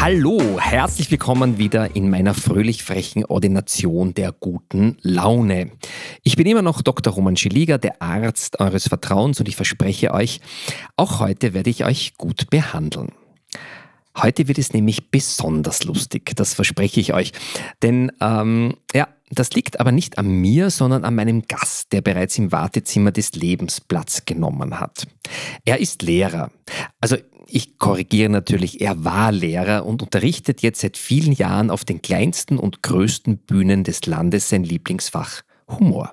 Hallo, herzlich willkommen wieder in meiner fröhlich frechen Ordination der guten Laune. Ich bin immer noch Dr. Roman Schiliger, der Arzt eures Vertrauens und ich verspreche euch, auch heute werde ich euch gut behandeln. Heute wird es nämlich besonders lustig, das verspreche ich euch. Denn ähm, ja, das liegt aber nicht an mir, sondern an meinem Gast, der bereits im Wartezimmer des Lebens Platz genommen hat. Er ist Lehrer. Also ich korrigiere natürlich, er war Lehrer und unterrichtet jetzt seit vielen Jahren auf den kleinsten und größten Bühnen des Landes sein Lieblingsfach Humor.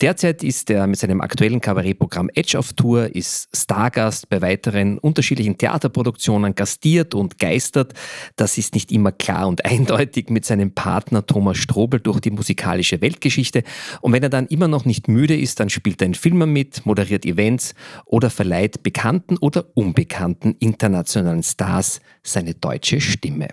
Derzeit ist er mit seinem aktuellen Kabarettprogramm Edge of Tour, ist Stargast bei weiteren unterschiedlichen Theaterproduktionen, gastiert und geistert. Das ist nicht immer klar und eindeutig mit seinem Partner Thomas Strobel durch die musikalische Weltgeschichte. Und wenn er dann immer noch nicht müde ist, dann spielt er in Filmen mit, moderiert Events oder verleiht bekannten oder unbekannten internationalen Stars seine deutsche Stimme.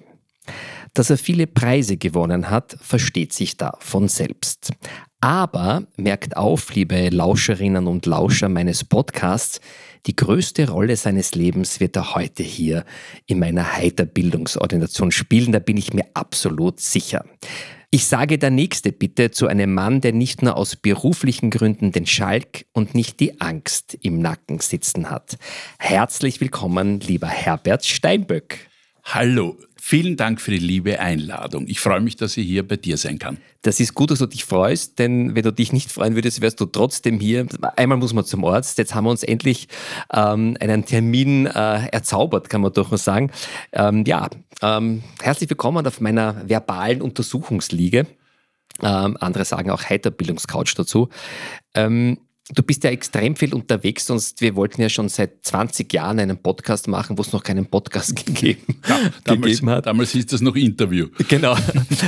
Dass er viele Preise gewonnen hat, versteht sich da von selbst. Aber merkt auf, liebe Lauscherinnen und Lauscher meines Podcasts, die größte Rolle seines Lebens wird er heute hier in meiner Heiterbildungsordination spielen, da bin ich mir absolut sicher. Ich sage der Nächste bitte zu einem Mann, der nicht nur aus beruflichen Gründen den Schalk und nicht die Angst im Nacken sitzen hat. Herzlich willkommen, lieber Herbert Steinböck. Hallo, Vielen Dank für die liebe Einladung. Ich freue mich, dass ich hier bei dir sein kann. Das ist gut, dass du dich freust, denn wenn du dich nicht freuen würdest, wärst du trotzdem hier. Einmal muss man zum Arzt. Jetzt haben wir uns endlich ähm, einen Termin äh, erzaubert, kann man doch mal sagen. Ähm, ja, ähm, herzlich willkommen auf meiner verbalen Untersuchungsliege. Ähm, andere sagen auch Heiterbildungscouch dazu. Ähm, Du bist ja extrem viel unterwegs, sonst wir wollten ja schon seit 20 Jahren einen Podcast machen, wo es noch keinen Podcast gegeben, ja, damals, gegeben hat. Damals hieß das noch Interview. Genau.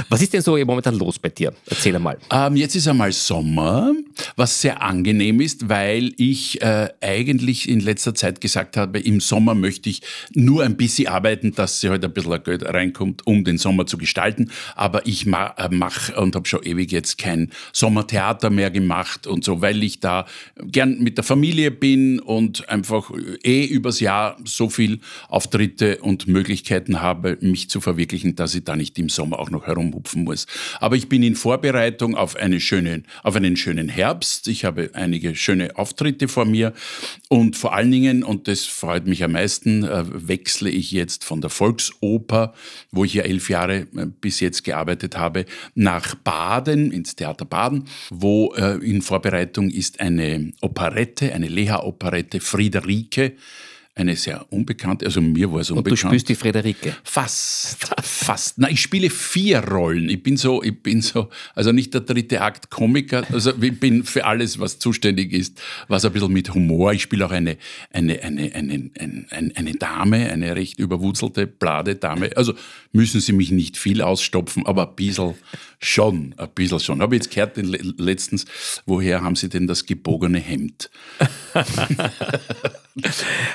Was ist denn so momentan los bei dir? Erzähl einmal. Ähm, jetzt ist einmal Sommer, was sehr angenehm ist, weil ich äh, eigentlich in letzter Zeit gesagt habe, im Sommer möchte ich nur ein bisschen arbeiten, dass sie halt ein bisschen Geld reinkommt, um den Sommer zu gestalten. Aber ich äh, mache und habe schon ewig jetzt kein Sommertheater mehr gemacht und so, weil ich da gern mit der Familie bin und einfach eh übers Jahr so viel Auftritte und Möglichkeiten habe, mich zu verwirklichen, dass ich da nicht im Sommer auch noch herumhupfen muss. Aber ich bin in Vorbereitung auf, eine schöne, auf einen schönen Herbst. Ich habe einige schöne Auftritte vor mir und vor allen Dingen, und das freut mich am meisten, äh, wechsle ich jetzt von der Volksoper, wo ich ja elf Jahre äh, bis jetzt gearbeitet habe, nach Baden, ins Theater Baden, wo äh, in Vorbereitung ist ein eine Operette, eine Leha-Operette, Friederike, eine sehr unbekannte, also mir war es unbekannt. Und du spielst die Friederike? Fast, fast. Na, ich spiele vier Rollen. Ich bin so, ich bin so, also nicht der dritte Akt Komiker, also ich bin für alles, was zuständig ist, was ein bisschen mit Humor. Ich spiele auch eine, eine, eine, eine, eine, eine Dame, eine recht überwurzelte, blade Dame. Also müssen Sie mich nicht viel ausstopfen, aber ein bisschen schon, ein bisschen schon. Habe jetzt gehört letztens, woher haben Sie denn das gebogene Hemd?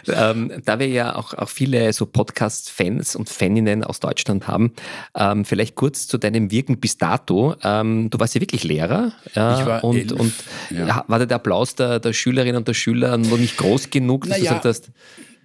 ähm, da wir ja auch, auch viele so Podcast-Fans und Faninnen aus Deutschland haben, ähm, vielleicht kurz zu deinem Wirken bis dato. Ähm, du warst ja wirklich Lehrer. Ja, ich war und, elf, und ja. war der Applaus der, der Schülerinnen und der Schüler noch nicht groß genug, dass naja, du gesagt hast,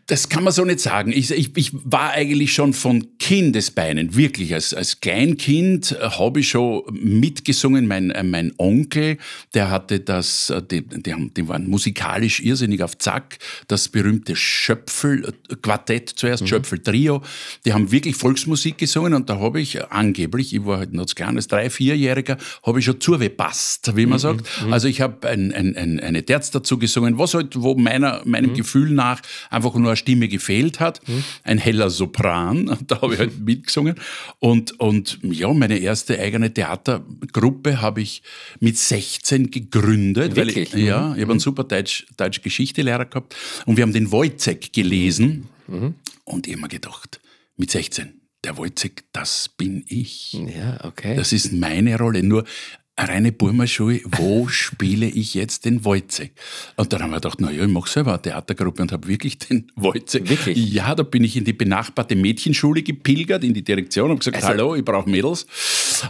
das kann man so nicht sagen. Ich, ich, ich war eigentlich schon von Kindesbeinen, wirklich als, als Kleinkind äh, habe ich schon mitgesungen. Mein, äh, mein Onkel, der hatte das, äh, die, die, haben, die waren musikalisch irrsinnig auf Zack, das berühmte Schöpfel-Quartett zuerst, mhm. Schöpfel-Trio. Die haben wirklich Volksmusik gesungen und da habe ich angeblich, ich war halt noch kleines, drei, vierjähriger, habe ich schon zugepasst, wie man mhm. sagt. Mhm. Also ich habe ein, ein, ein, eine Terz dazu gesungen, was halt, wo meiner, meinem mhm. Gefühl nach einfach nur Stimme gefehlt hat, mhm. ein heller Sopran, da habe ich halt mitgesungen. Und, und ja, meine erste eigene Theatergruppe habe ich mit 16 gegründet. Wirklich? Weil ich, ja, ich habe einen super Deutsch, Deutsch gehabt und wir haben den Wojcek gelesen mhm. und ich habe mir gedacht, mit 16, der Wojciech, das bin ich. Ja, okay. Das ist meine Rolle. Nur reine Burmerschule, wo spiele ich jetzt den Wojciech? Und dann haben wir gedacht, naja, ich mache selber eine Theatergruppe und habe wirklich den Wojciech. Wirklich? Ja, da bin ich in die benachbarte Mädchenschule gepilgert, in die Direktion, habe gesagt, Also- hallo, ich brauche Mädels.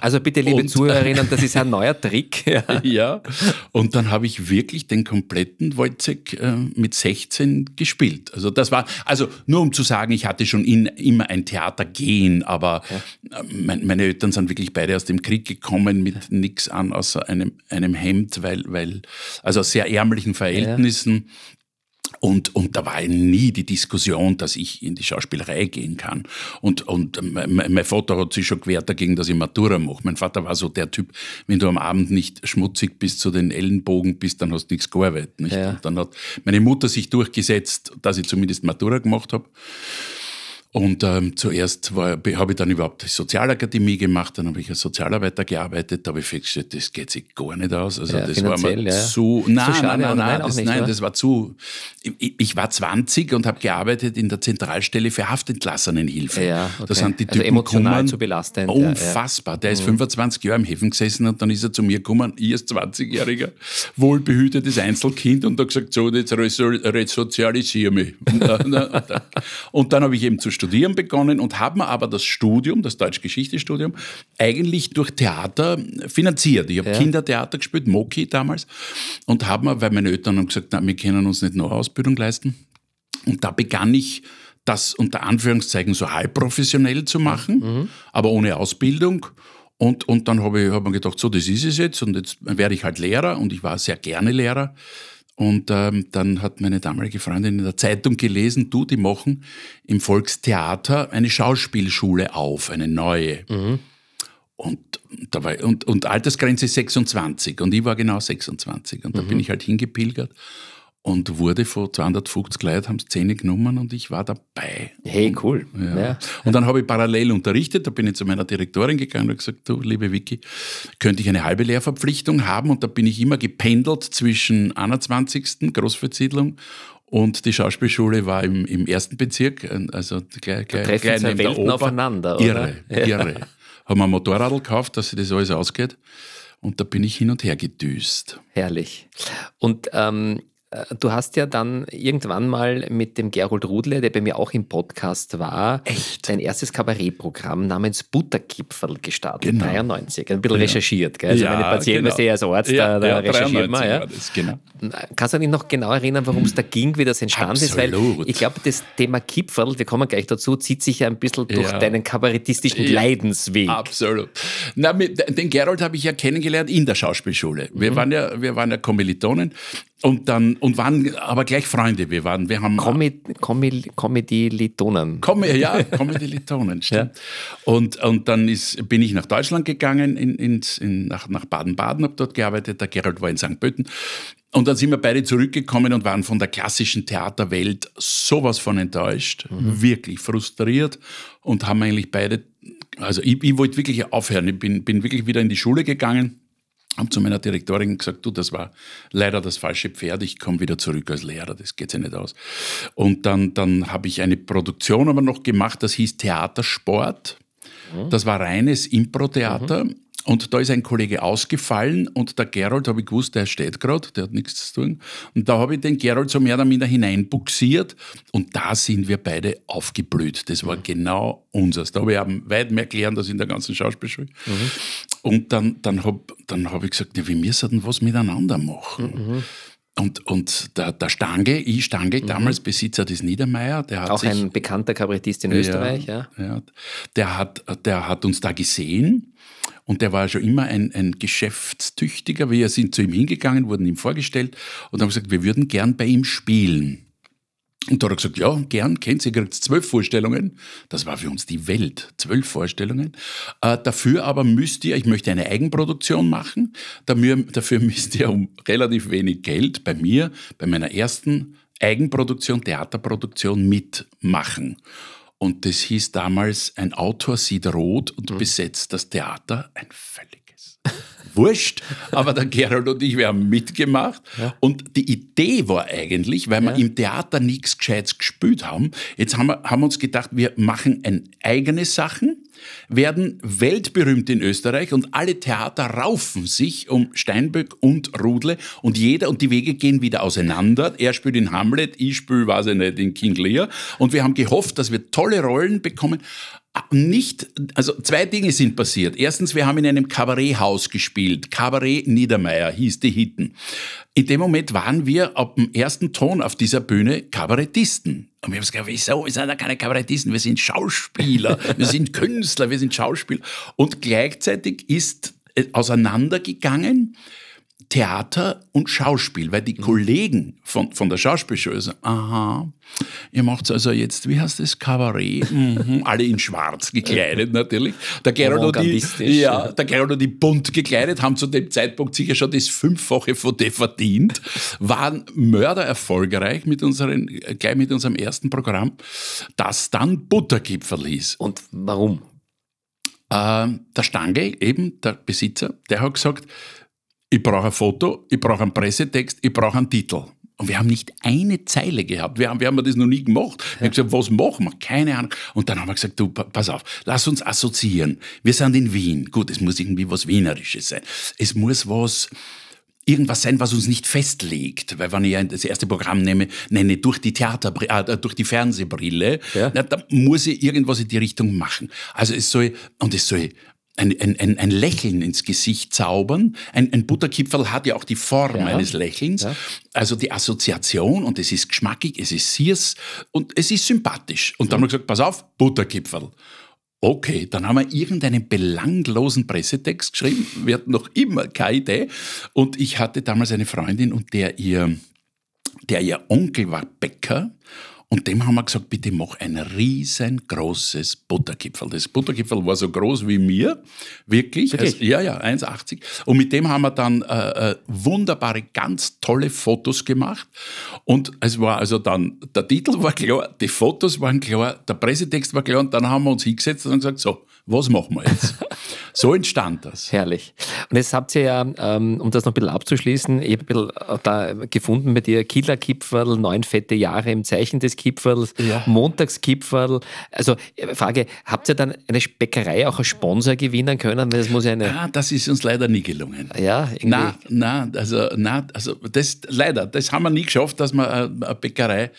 Also bitte, liebe Und- Zuhörerinnen, das ist ein neuer Trick. Ja. Ja, und dann habe ich wirklich den kompletten Wojciech äh, mit 16 gespielt. Also das war, also nur um zu sagen, ich hatte schon in, immer ein Theatergehen, aber äh, mein, meine Eltern sind wirklich beide aus dem Krieg gekommen mit nix an außer einem, einem Hemd, weil, weil, also aus sehr ärmlichen Verhältnissen. Und, und da war nie die Diskussion, dass ich in die Schauspielerei gehen kann. Und, und mein, mein Vater hat sich schon gewehrt dagegen, dass ich Matura mache. Mein Vater war so der Typ, wenn du am Abend nicht schmutzig bis zu den Ellenbogen bist, dann hast du nichts gearbeitet. Nicht? Ja. Und dann hat meine Mutter sich durchgesetzt, dass ich zumindest Matura gemacht habe. Und ähm, zuerst habe ich dann überhaupt die Sozialakademie gemacht, dann habe ich als Sozialarbeiter gearbeitet, da habe ich festgestellt, das geht sich gar nicht aus. Also Ja, das war mir ja. zu. Nein, schade, nein, nein? Nein, das, nicht, nein das war zu. Ich, ich war 20 und habe gearbeitet in der Zentralstelle für Haftentlassenenhilfe. Ja, okay. Da sind die Also Typen emotional gekommen, zu belastend, Mhm. ja. Unfassbar. Der ist 25 Jahre im Häfen gesessen und dann ist er zu mir gekommen, ich als 20-jähriger, wohlbehütetes Einzelkind und hat gesagt, so, jetzt reso- resozialisiere mich. Und dann, dann habe ich eben zu studieren begonnen und habe mir aber das Studium, das Deutsch-Geschichte-Studium, eigentlich durch Theater finanziert. Ich habe Ja. Kindertheater gespielt, Moki damals, und habe mir, weil meine Eltern haben gesagt, na, wir können uns nicht noch Ausbildung leisten, und da begann ich das unter Anführungszeichen so halbprofessionell zu machen, aber ohne Ausbildung. Und, und dann habe ich hab mir gedacht, so, das ist es jetzt. Und jetzt werde ich halt Lehrer und ich war sehr gerne Lehrer. Und ähm, dann hat meine damalige Freundin in der Zeitung gelesen, du, die machen im Volkstheater eine Schauspielschule auf, eine neue. Und, da war, und, und Altersgrenze 26 und ich war genau 26 und da bin ich halt hingepilgert und wurde von 250 Leuten, haben Szene genommen und ich war dabei. Hey, cool. Ja. Ja. Und dann habe ich parallel unterrichtet, da bin ich zu meiner Direktorin gegangen und gesagt, du, liebe Vicky, könnte ich eine halbe Lehrverpflichtung haben? Und da bin ich immer gependelt zwischen 21. Großversiedlung und die Schauspielschule war im, im ersten Bezirk, also gleich, gleich, treffen gleich zwei neben der Welten Oper. aufeinander, oder? Irre, Ja. irre. Haben ein Motorrad gekauft, dass sich das alles ausgeht. Und da bin ich hin und her gedüst. Herrlich. Und ähm, äh, du hast ja dann irgendwann mal mit dem Gerold Rudle, der bei mir auch im Podcast war, Echt? dein erstes Kabarettprogramm namens Butterkipferl gestartet, Genau. 93. Ein bisschen recherchiert, gell? Also meine Patienten, genau. weißt du, als Arzt, da, da recherchiert man. 93 Ja. das, genau. Kannst du dich noch genau erinnern, worum es da ging, wie das entstanden ist? Weil ich glaube, das Thema Kipferl, wir kommen gleich dazu, zieht sich ja ein bisschen durch Ja. deinen kabarettistischen Ja. Leidensweg. Absolut. Na, mit, den Gerold habe ich ja kennengelernt in der Schauspielschule. Wir waren ja, wir waren ja Kommilitonen und dann und waren aber gleich Freunde. Wir waren, wir haben Comedy-Litonen. Komm, ja, Kommilitonen, stimmt. Und, und dann ist, bin ich nach Deutschland gegangen, in, ins, in, nach, nach Baden-Baden, habe dort gearbeitet. Der Gerald war in St. Pölten. Und dann sind wir beide zurückgekommen und waren von der klassischen Theaterwelt sowas von enttäuscht, wirklich frustriert und haben eigentlich beide, also ich, ich wollte wirklich aufhören. Ich bin, bin wirklich wieder in die Schule gegangen habe zu meiner Direktorin gesagt, du, das war leider das falsche Pferd, ich komme wieder zurück als Lehrer, das geht ja nicht aus. Und dann, dann habe ich eine Produktion aber noch gemacht, das hieß Theatersport. Das war reines Impro-Theater. Und da ist ein Kollege ausgefallen und der Gerold, habe ich gewusst, der steht gerade, der hat nichts zu tun. Und da habe ich den Gerold so mehr oder minder hineinbuxiert und da sind wir beide aufgeblüht. Das war genau unseres. Da habe ich eben weit mehr gelernt als in der ganzen Schauspielschule. Und dann, dann habe dann hab ich gesagt, ja, wir müssen was miteinander machen. Und, und der, der Stange, ich Stange, damals Besitzer des Niedermeyer, der hat Auch sich... ein bekannter Kabarettist in Österreich, ja. ja. Der, hat, der hat uns da gesehen und der war schon immer ein, ein geschäftstüchtiger. Wir sind zu ihm hingegangen, wurden ihm vorgestellt und haben gesagt, wir würden gern bei ihm spielen. Und da hat er gesagt, ja, gern, kennt ihr, kriegt zwölf Vorstellungen. Das war für uns die Welt, zwölf Vorstellungen. Äh, dafür aber müsst ihr, ich möchte eine Eigenproduktion machen, dafür, dafür müsst ihr um relativ wenig Geld bei mir, bei meiner ersten Eigenproduktion, Theaterproduktion mitmachen. Und das hieß damals, ein Autor sieht rot und besetzt das Theater, ein völliges wurscht. Aber der Gerald und ich, wir haben mitgemacht. Ja. Und die Idee war eigentlich, weil wir im Theater nichts Gescheites gespielt haben, jetzt haben wir, haben uns gedacht, wir machen ein eigene Sachen werden weltberühmt in Österreich und alle Theater raufen sich um Steinböck und Rudle und jeder und die Wege gehen wieder auseinander. Er spielt in Hamlet, ich spiele, weiß ich nicht, in King Lear und wir haben gehofft, dass wir tolle Rollen bekommen nicht, also zwei Dinge sind passiert. Erstens, wir haben in einem Kabaretthaus gespielt. Kabarett Niedermeyer hieß die Hitten. In dem Moment waren wir ab dem ersten Ton auf dieser Bühne Kabarettisten. Und wir haben gesagt, wieso? Wir sind ja keine Kabarettisten, wir sind Schauspieler, wir sind Künstler, wir sind Schauspieler. Und gleichzeitig ist auseinandergegangen, Theater und Schauspiel, weil die mhm. Kollegen von, von der Schauspielschule sagen, aha, ihr macht also jetzt, wie heißt das, Kabarett, mhm, alle in schwarz gekleidet natürlich. Der Gerald, und die, ja, der Gerald und die bunt gekleidet, haben zu dem Zeitpunkt sicher schon das Fünffache von dem verdient, waren mördererfolgreich mit unseren, gleich mit unserem ersten Programm, das dann Buttergipfel hieß. Und warum? Äh, der Stange, eben der Besitzer, der hat gesagt, ich brauche ein Foto, ich brauche einen Pressetext, ich brauche einen Titel. Und wir haben nicht eine Zeile gehabt. Wir haben, wir haben das noch nie gemacht. Wir haben gesagt, was machen wir? Keine Ahnung. Und dann haben wir gesagt, du, pass auf, lass uns assoziieren. Wir sind in Wien. Gut, es muss irgendwie was Wienerisches sein. Es muss was, irgendwas sein, was uns nicht festlegt. Weil wenn ich das erste Programm nehme, nenne durch die Theater, äh, durch die Fernsehbrille, ja. na, da muss ich irgendwas in die Richtung machen. Also es soll, und es soll ein, ein, ein, ein Lächeln ins Gesicht zaubern. Ein, ein Butterkipferl hat ja auch die Form ja. eines Lächelns. Ja. Also die Assoziation und es ist geschmackig, es ist süß und es ist sympathisch. Und dann haben wir gesagt, pass auf, Butterkipferl. Okay, dann haben wir irgendeinen belanglosen Pressetext geschrieben. Wir hatten noch immer keine Idee. Und ich hatte damals eine Freundin und der ihr, der ihr Onkel war Bäcker und dem haben wir gesagt, bitte mach ein riesengroßes Butterkipfel. Das Butterkipfel war so groß wie mir, wirklich. wirklich? Also, ja, ja, 1,80. Und mit dem haben wir dann äh, äh, wunderbare, ganz tolle Fotos gemacht. Und es war also dann, der Titel war klar, die Fotos waren klar, der Pressetext war klar und dann haben wir uns hingesetzt und gesagt, so, was machen wir jetzt? so entstand das. Herrlich. Und jetzt habt ihr ja, ähm, um das noch ein bisschen abzuschließen, ich habe ein bisschen äh, da gefunden bei dir, Killerkipferl, neun fette Jahre im Zeichen des Kipferls, ja. Montagskipferl. Also Frage, habt ihr dann eine Bäckerei auch als Sponsor gewinnen können? Das muss ja eine ah, das ist uns leider nie gelungen. Ja, irgendwie. Na, na, also, na, also das leider, das haben wir nie geschafft, dass wir eine Bäckerei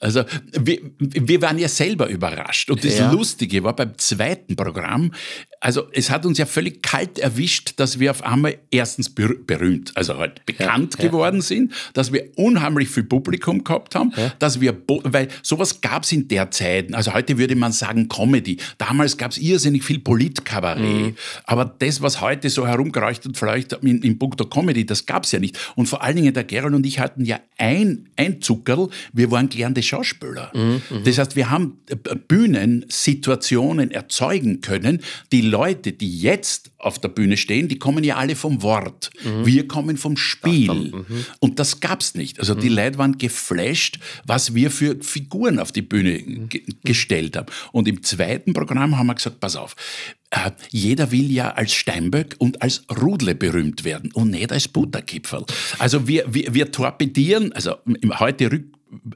also wir, wir waren ja selber überrascht. Und das ja. Lustige war beim zweiten Programm, also es hat uns ja völlig kalt erwischt, dass wir auf einmal erstens berühmt, also halt bekannt ja, geworden ja. sind, dass wir unheimlich viel Publikum gehabt haben, dass wir, weil sowas gab es in der Zeit, also heute würde man sagen Comedy. Damals gab es irrsinnig viel Politkabarett. Mhm. Aber das, was heute so herumgereicht und vielleicht in, in puncto Comedy, das gab es ja nicht. Und vor allen Dingen der Gerald und ich hatten ja ein, ein Zuckerl, wir waren gelernte Schauspieler. Mhm, das heißt, wir haben äh, Bühnensituationen erzeugen können, die Leute, die jetzt auf der Bühne stehen, die kommen ja alle vom Wort. Mhm. Wir kommen vom Spiel. Mhm. Und das gab es nicht. Also die mhm. Leute waren geflasht, was wir für Figuren auf die Bühne mhm. gestellt haben. Und im zweiten Programm haben wir gesagt, pass auf, äh, jeder will ja als Steinböck und als Rudle berühmt werden und nicht als Butterkipferl. Also wir, wir, wir torpedieren, also heute rück,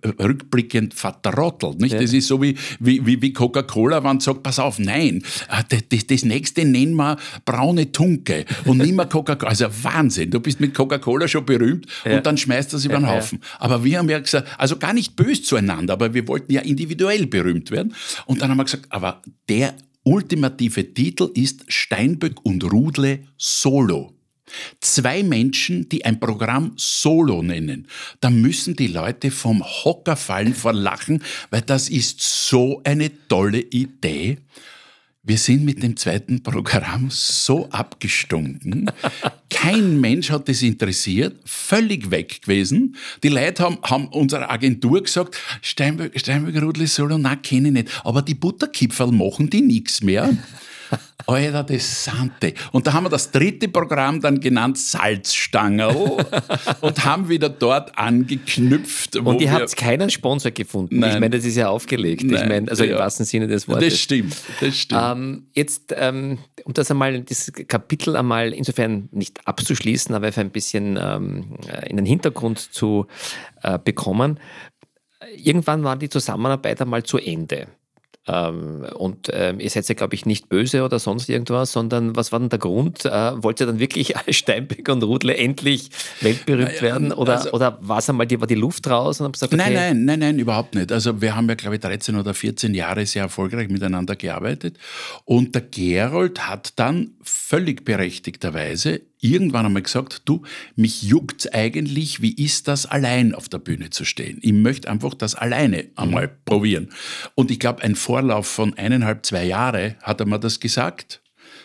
rückblickend vertrottelt. Nicht? Ja. Das ist so wie, wie, wie Coca-Cola, wenn sagt, pass auf, nein, äh, das, das nächste nennen wir braune Tunke und nicht mehr Coca-Cola. Also Wahnsinn, du bist mit Coca-Cola schon berühmt ja. und dann schmeißt das über den Haufen. Ja. Aber wir haben ja gesagt, also gar nicht böse zueinander, aber wir wollten ja individuell berühmt werden. Und dann haben wir gesagt, aber der ultimative Titel ist Steinböck und Rudle Solo. Zwei Menschen, die ein Programm Solo nennen, da müssen die Leute vom Hocker fallen vor Lachen, weil das ist so eine tolle Idee. Wir sind mit dem zweiten Programm so abgestunken. Kein Mensch hat das interessiert, völlig weg gewesen. Die Leute haben, haben unserer Agentur gesagt, Steinberg, Steinberg Rudli Solo, na, kenne ich nicht. Aber die Butterkipferl machen die nichts mehr. Alter, das Sante. Und da haben wir das dritte Programm dann genannt Salzstangerl und haben wieder dort angeknüpft. Und ihr habt keinen Sponsor gefunden. Nein. Ich meine, das ist ja aufgelegt. Nein. Ich meine, also Ja. im wahrsten Sinne des Wortes. Das stimmt, das stimmt. Ähm, jetzt, ähm, um das einmal, das Kapitel einmal insofern nicht abzuschließen, aber einfach ein bisschen ähm, in den Hintergrund zu äh, bekommen. Irgendwann war die Zusammenarbeit einmal zu Ende. Ähm, und ähm, ihr seid ja, glaube ich, nicht böse oder sonst irgendwas, sondern was war denn der Grund? Äh, wollt ihr dann wirklich als Steinbeck und Rudle endlich weltberühmt werden? Oder, also- oder war es einmal die, war die Luft raus und gesagt, okay, Nein, nein, nein, nein, überhaupt nicht. Also wir haben ja, glaube ich, 13 oder 14 Jahre sehr erfolgreich miteinander gearbeitet. Und der Gerold hat dann völlig berechtigterweise irgendwann einmal gesagt, du, mich juckt's eigentlich, wie ist das, allein auf der Bühne zu stehen? Ich möchte einfach das alleine einmal probieren. Und ich glaube, ein Vorlauf von eineinhalb, zwei Jahre hat er mir das gesagt.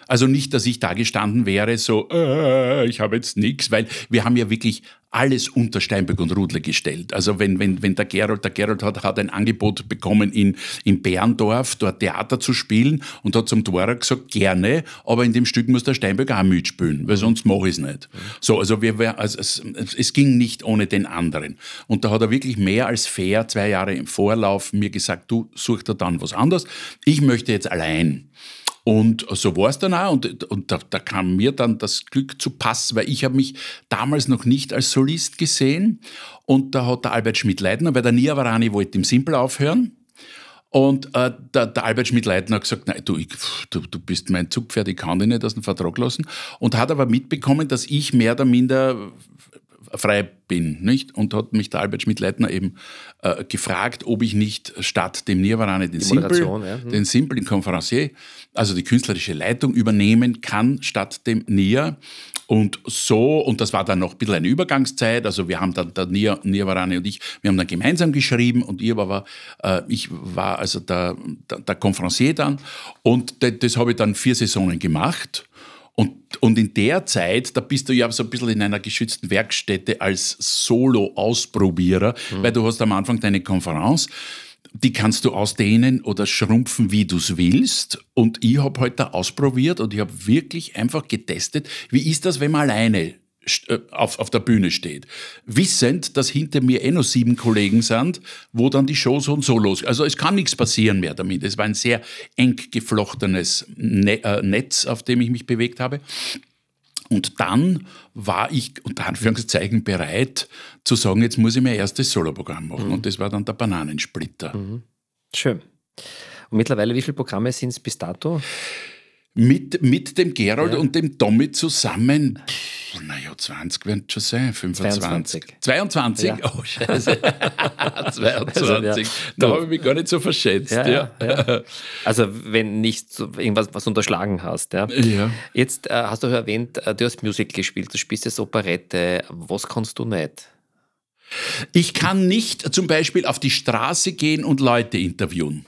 Also nicht, dass ich da gestanden wäre, so, äh, ich habe jetzt nichts, weil wir haben ja wirklich alles unter Steinbeck und Rudle gestellt. Also wenn, wenn, wenn der Gerold, der Gerold hat, hat ein Angebot bekommen, in, in Berndorf dort Theater zu spielen und hat zum Dvorak gesagt, gerne, aber in dem Stück muss der Steinbeck auch mitspielen, weil sonst mache ich es nicht. So, also, wir, also es, es ging nicht ohne den anderen. Und da hat er wirklich mehr als fair, zwei Jahre im Vorlauf, mir gesagt, du such dir dann was anderes. Ich möchte jetzt allein. Und so war es dann auch. Und, und da, da kam mir dann das Glück zu Pass, weil ich habe mich damals noch nicht als Solist gesehen. Und da hat der Albert Schmidt-Leitner, weil der Niavarani wollte im Simpel aufhören. Und äh, der, der Albert Schmidt-Leitner hat gesagt, nein, du, ich, du, du bist mein Zugpferd, ich kann dich nicht aus dem Vertrag lassen. Und hat aber mitbekommen, dass ich mehr oder minder frei bin, nicht? Und hat mich der Albert Schmidt-Leitner eben äh, gefragt, ob ich nicht statt dem Nirvana den Simple, ja. Hm. den Simple, den Conferencier, also die künstlerische Leitung übernehmen kann statt dem Nia. Und so, und das war dann noch ein bisschen eine Übergangszeit, also wir haben dann, der Nia, Nirvarani und ich, wir haben dann gemeinsam geschrieben und ich war, äh, ich war also der, der, der Conferencier dann und das, das habe ich dann vier Saisonen gemacht. Und, und in der Zeit, da bist du ja so ein bisschen in einer geschützten Werkstätte als Solo-Ausprobierer, weil du hast am Anfang deine Konferenz, die kannst du ausdehnen oder schrumpfen, wie du es willst. Und ich habe heute da ausprobiert und ich habe wirklich einfach getestet, wie ist das, wenn man alleine auf, auf der Bühne steht. Wissend, dass hinter mir eh noch sieben Kollegen sind, wo dann die Show so und so los. Also es kann nichts passieren mehr damit. Es war ein sehr eng geflochtenes Ne- äh, Netz, auf dem ich mich bewegt habe. Und dann war ich unter Anführungszeichen bereit zu sagen, jetzt muss ich mein erstes Soloprogramm machen. Und das war dann der Bananensplitter. schön. Und mittlerweile, wie viele Programme sind es bis dato? Mit, mit dem Gerold Ja. und dem Tommy zusammen, naja, 20 werden es schon sein, 25. 22? Ja. Oh, scheiße. 22. Ja. Da habe ich mich gar nicht so verschätzt. Ja. Also wenn nicht so irgendwas was unterschlagen hast. Ja. Jetzt äh, hast du erwähnt, äh, du hast Musical gespielt, du spielst jetzt Operette. Was kannst du nicht? Ich kann nicht zum Beispiel auf die Straße gehen und Leute interviewen.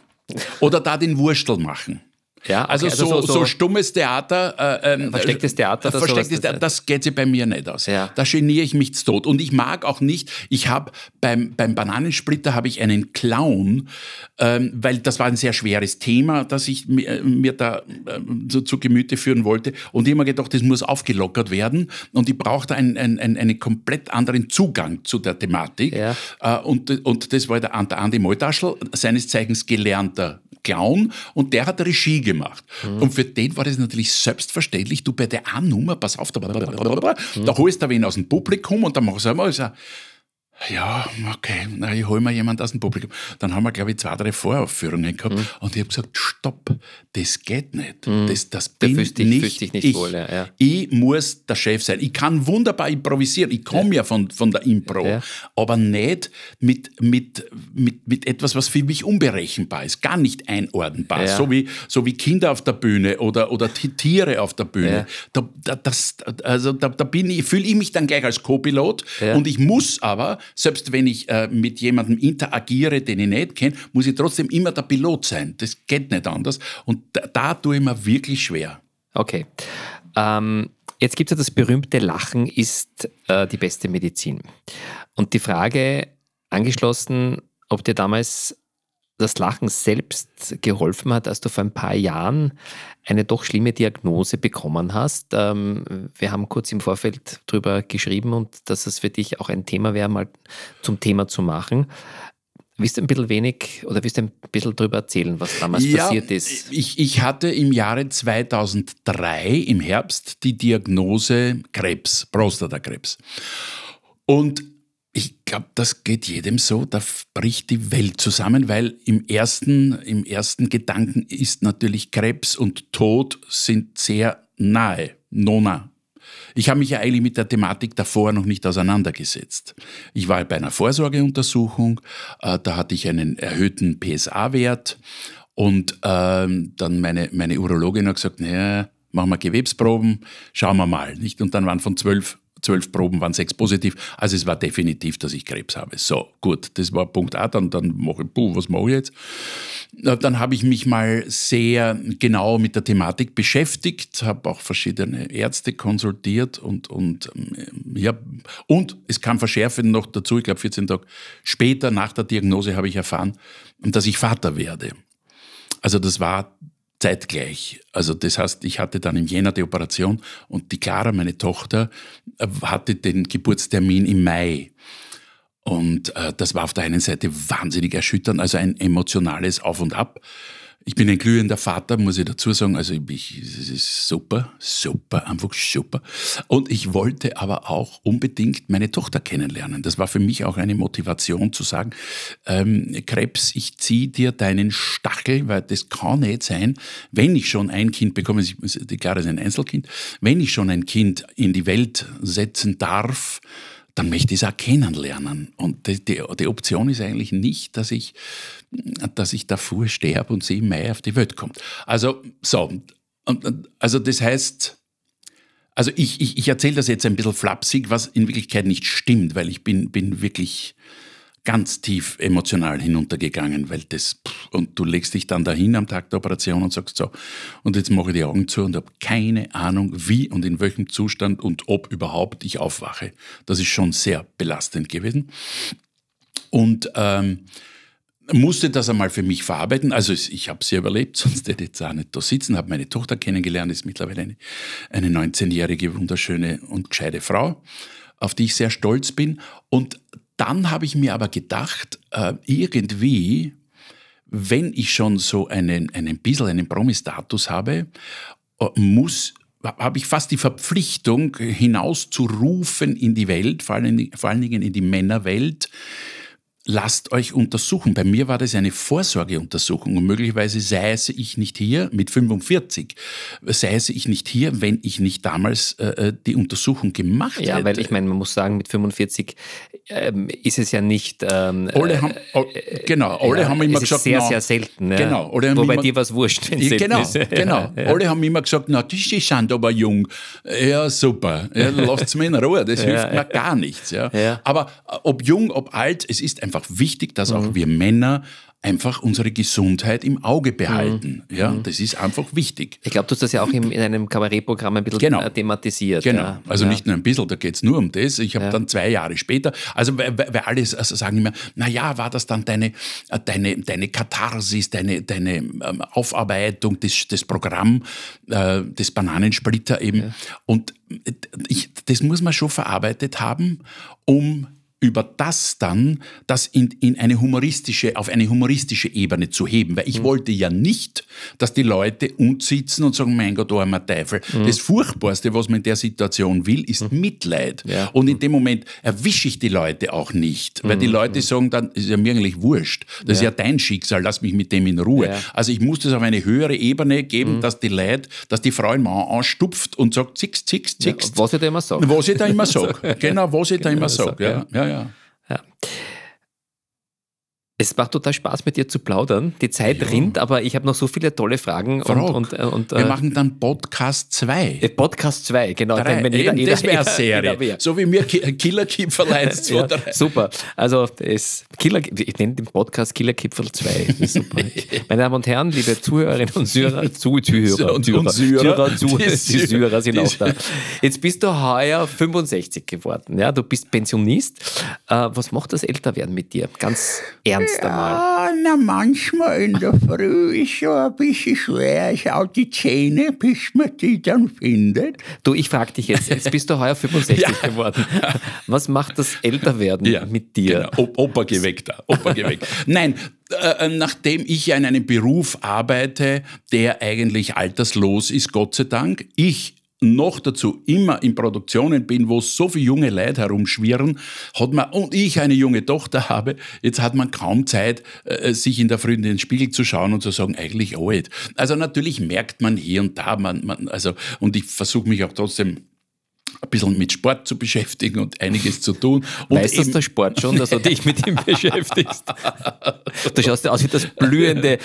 Oder da den Wurstel machen. Ja, Also, okay, so, so, stummes Theater. Äh, ähm, Verstecktes Theater, äh, das verstecktes sowas- Theater, das geht sich bei mir nicht aus. Ja. Da geniere ich mich zu tot. Und ich mag auch nicht, ich habe beim, beim Bananensplitter habe ich einen Clown, ähm, weil das war ein sehr schweres Thema, das ich mir, äh, mir da ähm, so zu Gemüte führen wollte. Und ich habe mir gedacht, das muss aufgelockert werden. Und ich brauchte einen, einen, einen, komplett anderen Zugang zu der Thematik. Ja. Äh, und, und das war der, der Andi Moltaschl, seines Zeichens gelernter Clown und der hat Regie gemacht. Und für den war das natürlich selbstverständlich, du bei der A-Nummer, pass auf, da, da holst du wen aus dem Publikum und dann machst du einmal so, ja, okay, na, ich hole mir jemand aus dem Publikum. Dann haben wir, glaube ich, zwei, drei Voraufführungen gehabt und ich habe gesagt, stopp, das geht nicht. Das, das bin fühlst dich- nicht, dich nicht ich. wohl, ja, ja. Ich muss der Chef sein. Ich kann wunderbar improvisieren. Ich komme ja. von, von der Impro. Ja. Aber nicht mit, mit, mit, mit etwas, was für mich unberechenbar ist. Gar nicht einordnbar. Ja. So, wie, so wie Kinder auf der Bühne oder, oder Ti- Tiere auf der Bühne. Ja. Da, da, das, also da, da bin ich, fühle ich mich dann gleich als Co-Pilot. Ja. Und ich muss aber, selbst wenn ich äh, mit jemandem interagiere, den ich nicht kenne, muss ich trotzdem immer der Pilot sein. Das geht nicht anders. Und da, da tue ich mir wirklich schwer. Okay. Ähm, jetzt gibt es ja das berühmte Lachen ist äh, die beste Medizin. Und die Frage angeschlossen, ob dir damals das Lachen selbst geholfen hat, als du vor ein paar Jahren eine doch schlimme Diagnose bekommen hast. Ähm, wir haben kurz im Vorfeld darüber geschrieben und dass es für dich auch ein Thema wäre, mal zum Thema zu machen. Willst du ein bisschen wenig oder willst du ein bisschen darüber erzählen, was damals ja, passiert ist? Ich, ich hatte im Jahre 2003 im Herbst die Diagnose Krebs, Prostatakrebs. Und ich glaube, das geht jedem so, da bricht die Welt zusammen, weil im ersten, im ersten Gedanken ist natürlich Krebs und Tod sind sehr nahe, nona. Ich habe mich ja eigentlich mit der Thematik davor noch nicht auseinandergesetzt. Ich war bei einer Vorsorgeuntersuchung, äh, da hatte ich einen erhöhten PSA-Wert und ähm, dann meine, meine Urologin hat gesagt, naja, machen wir Gewebsproben, schauen wir mal. Nicht? Und dann waren von zwölf zwölf Proben waren sechs positiv. Also es war definitiv, dass ich Krebs habe. So, gut, das war Punkt A. Dann, dann mache ich, puh, was mache ich jetzt? Dann habe ich mich mal sehr genau mit der Thematik beschäftigt, habe auch verschiedene Ärzte konsultiert und, und, ähm, ja, und es kam verschärfend noch dazu, ich glaube 14 Tage später nach der Diagnose habe ich erfahren, dass ich Vater werde. Also das war zeitgleich. Also das heißt, ich hatte dann im Jänner die Operation und die Clara, meine Tochter, hatte den Geburtstermin im Mai. Und äh, das war auf der einen Seite wahnsinnig erschütternd, also ein emotionales Auf und Ab. Ich bin ein glühender Vater, muss ich dazu sagen. Also ich, es ist super, super, einfach super. Und ich wollte aber auch unbedingt meine Tochter kennenlernen. Das war für mich auch eine Motivation zu sagen, ähm, Krebs, ich ziehe dir deinen Stachel, weil das kann nicht sein, wenn ich schon ein Kind bekomme, die Clara ist ein Einzelkind, wenn ich schon ein Kind in die Welt setzen darf, dann möchte ich es auch kennenlernen. Und die, die, die, Option ist eigentlich nicht, dass ich, dass ich davor sterbe und sie im Mai auf die Welt kommt. Also, so, also das heißt, also ich, ich, ich erzähle das jetzt ein bisschen flapsig, was in Wirklichkeit nicht stimmt, weil ich bin, bin wirklich ganz tief emotional hinuntergegangen, weil das, und du legst dich dann dahin am Tag der Operation und sagst so, und jetzt mache ich die Augen zu und habe keine Ahnung, wie und in welchem Zustand und ob überhaupt ich aufwache. Das ist schon sehr belastend gewesen. Und ähm, musste das einmal für mich verarbeiten. Also ich habe sie überlebt, sonst hätte ich jetzt auch nicht da sitzen, habe meine Tochter kennengelernt, ist mittlerweile eine, eine 19-jährige, wunderschöne und gescheite Frau, auf die ich sehr stolz bin. Und dann habe ich mir aber gedacht, äh, irgendwie, wenn ich schon so einen, einen bisschen einen Promi-Status habe, äh, muss habe ich fast die Verpflichtung, hinauszurufen in die Welt, vor allen, vor allen Dingen in die Männerwelt, lasst euch untersuchen. Bei mir war das eine Vorsorgeuntersuchung und möglicherweise sei es ich nicht hier mit 45, sei es ich nicht hier, wenn ich nicht damals äh, äh die Untersuchung gemacht ja, hätte. Ja, weil ich meine, man muss sagen, mit 45 ähm, ist es ja nicht. Ähm, alle haben, äh, genau, alle ja, haben immer gesagt, sehr, na, sehr selten. Ja. Genau, alle Wobei immer, dir was wurscht, wenn es Genau, ist. genau. Ja, alle haben immer gesagt, na, die sind aber jung. Ja, super. Ja, lasst es mir in Ruhe. Das hilft mir gar nichts. Ja. Aber äh, ob jung, ob alt, es ist einfach wichtig, dass auch mhm. wir Männer einfach unsere Gesundheit im Auge behalten. Mhm. Ja, mhm. das ist einfach wichtig. Ich glaube, du hast das ja auch in, in einem Kabarettprogramm ein bisschen genau. thematisiert. Genau, ja. also ja. nicht nur ein bisschen, da geht es nur um das. Ich habe ja. dann zwei Jahre später, also weil, weil alle also sagen immer, naja, war das dann deine, äh, deine, deine Katharsis, deine, deine ähm, Aufarbeitung, des, des Programm, äh, des Bananensplitter eben. Und äh, ich, das muss man schon verarbeitet haben, um über das dann, das in, in eine humoristische, auf eine humoristische Ebene zu heben. Weil ich mhm. wollte ja nicht, dass die Leute uns sitzen und sagen, mein Gott, armer Teufel. Mhm. Das Furchtbarste, was man in der Situation will, ist mhm. Mitleid. Ja. Und in dem Moment erwische ich die Leute auch nicht. Weil die mhm. Leute sagen dann, ist ja mir eigentlich wurscht. Das ja. ist ja dein Schicksal, lass mich mit dem in Ruhe. Ja. Also ich muss das auf eine höhere Ebene geben, mhm. dass die Leute, dass die Frau einen Mann anstupft und sagt, zix, zix, zix. was ich da immer sage. Was ich da immer sage. genau, was ich da immer sage. Ja, ja, ja. Es macht total Spaß, mit dir zu plaudern. Die Zeit ja. rinnt, aber ich habe noch so viele tolle Fragen. Und, und, äh, und, Wir äh, machen dann Podcast 2. Äh, Podcast 2, genau. Drei, wenn jeder, jeder, das wäre eine Serie. So wie mir Killerkipferl 1, 2, 3. Super. Also es, Killer, ich nenne den Podcast Killerkipferl 2. Super. Meine Damen und Herren, liebe Zuhörerinnen und Zuhörer, Zuhörer, und Zuhörer, Zuhörer, Zuhörer, die Zuhörer sind auch da. Jetzt bist du heuer 65 geworden. Ja, du bist Pensionist. Was macht das Älterwerden mit dir? Ganz ernst einmal? Ja, na, manchmal in der Früh ist schon ein bisschen schwer. Ich hau die Zähne, bis man die dann findet. Du, ich frage dich jetzt, jetzt bist du heuer 65 ja. geworden. Was macht das Älterwerden ja, mit dir? Genau. Opa geweckt da, Opa geweckt. Nein, äh, äh, nachdem ich ja in einem Beruf arbeite, der eigentlich alterslos ist, Gott sei Dank, ich noch dazu immer in Produktionen bin, wo so viele junge Leute herumschwirren, hat man, und ich eine junge Tochter habe, jetzt hat man kaum Zeit, äh, sich in der Früh in den Spiegel zu schauen und zu sagen, eigentlich alt. Also natürlich merkt man hier und da, man, man also, und ich versuche mich auch trotzdem ein bisschen mit Sport zu beschäftigen und einiges zu tun. Und weißt du der Sport schon, dass du dich mit ihm beschäftigst? Du schaust ja aus wie das blühende,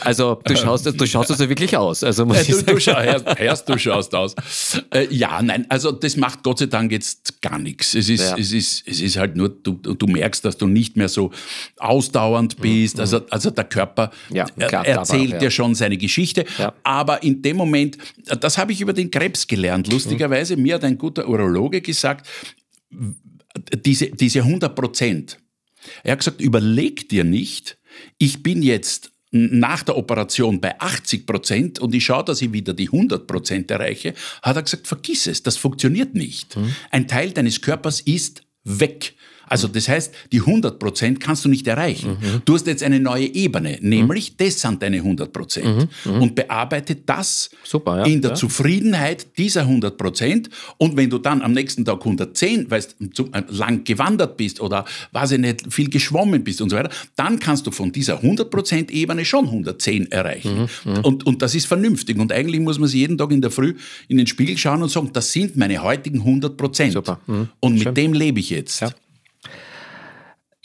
also du schaust, du schaust also wirklich aus. Also muss du, du, schau, erst, du schaust aus. Äh, ja, nein, also das macht Gott sei Dank jetzt gar nichts. Es ist, ja. es ist, es ist halt nur, du, du merkst, dass du nicht mehr so ausdauernd bist. Mhm. Also, also der Körper ja, klar, erzählt ja. dir schon seine Geschichte. Aber in dem Moment, das habe ich über den Krebs gelernt, lustigerweise. Mir hat ein guter Urologe gesagt, diese, diese 100 Prozent. Er hat gesagt, überleg dir nicht, ich bin jetzt nach der Operation bei 80 Prozent und ich schaue, dass ich wieder die 100 Prozent erreiche, hat er gesagt, vergiss es, das funktioniert nicht. Mhm. Ein Teil deines Körpers ist weg. Also das heißt, die 100 Prozent kannst du nicht erreichen. Mhm. Du hast jetzt eine neue Ebene, nämlich mhm. das sind deine 100 Prozent. Mhm. mhm. Und bearbeite das Super, ja. in der ja. Zufriedenheit dieser 100 Prozent. Und wenn du dann am nächsten Tag 110, weil du äh, lang gewandert bist oder, weiß ich nicht, viel geschwommen bist und so weiter, dann kannst du von dieser 100 Prozent Ebene schon 110 erreichen. Mhm. Mhm. Und, und das ist vernünftig. Und eigentlich muss man sich jeden Tag in der Früh in den Spiegel schauen und sagen, das sind meine heutigen 100 Prozent. Und mit Schön. dem lebe ich jetzt. Ja.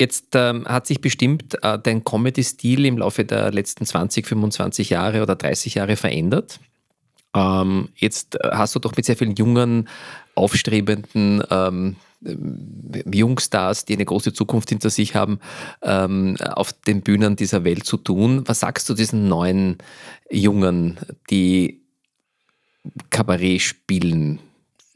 Jetzt ähm, hat sich bestimmt äh, dein Comedy-Stil im Laufe der letzten 20, 25 Jahre oder 30 Jahre verändert. Ähm, jetzt äh, hast du doch mit sehr vielen jungen, aufstrebenden ähm, Jungstars, die eine große Zukunft hinter sich haben, ähm, auf den Bühnen dieser Welt zu tun. Was sagst du diesen neuen Jungen, die Kabarett spielen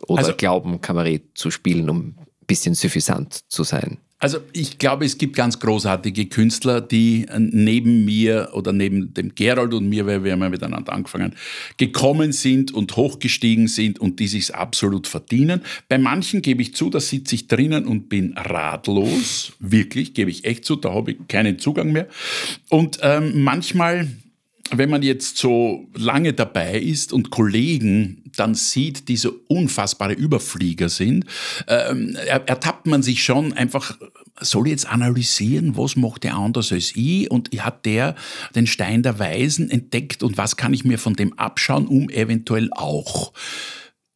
oder also, glauben, Kabarett zu spielen, um ein bisschen suffisant zu sein? Also ich glaube, es gibt ganz großartige Künstler, die neben mir oder neben dem Gerold und mir, weil wir haben ja miteinander angefangen, gekommen sind und hochgestiegen sind und die sich absolut verdienen. Bei manchen gebe ich zu, da sitze ich drinnen und bin ratlos, wirklich, gebe ich echt zu, da habe ich keinen Zugang mehr. Und ähm, manchmal wenn man jetzt so lange dabei ist und Kollegen dann sieht, die so unfassbare Überflieger sind, ähm, ertappt man sich schon einfach, soll ich jetzt analysieren, was macht der anders als ich und hat der den Stein der Weisen entdeckt und was kann ich mir von dem abschauen, um eventuell auch.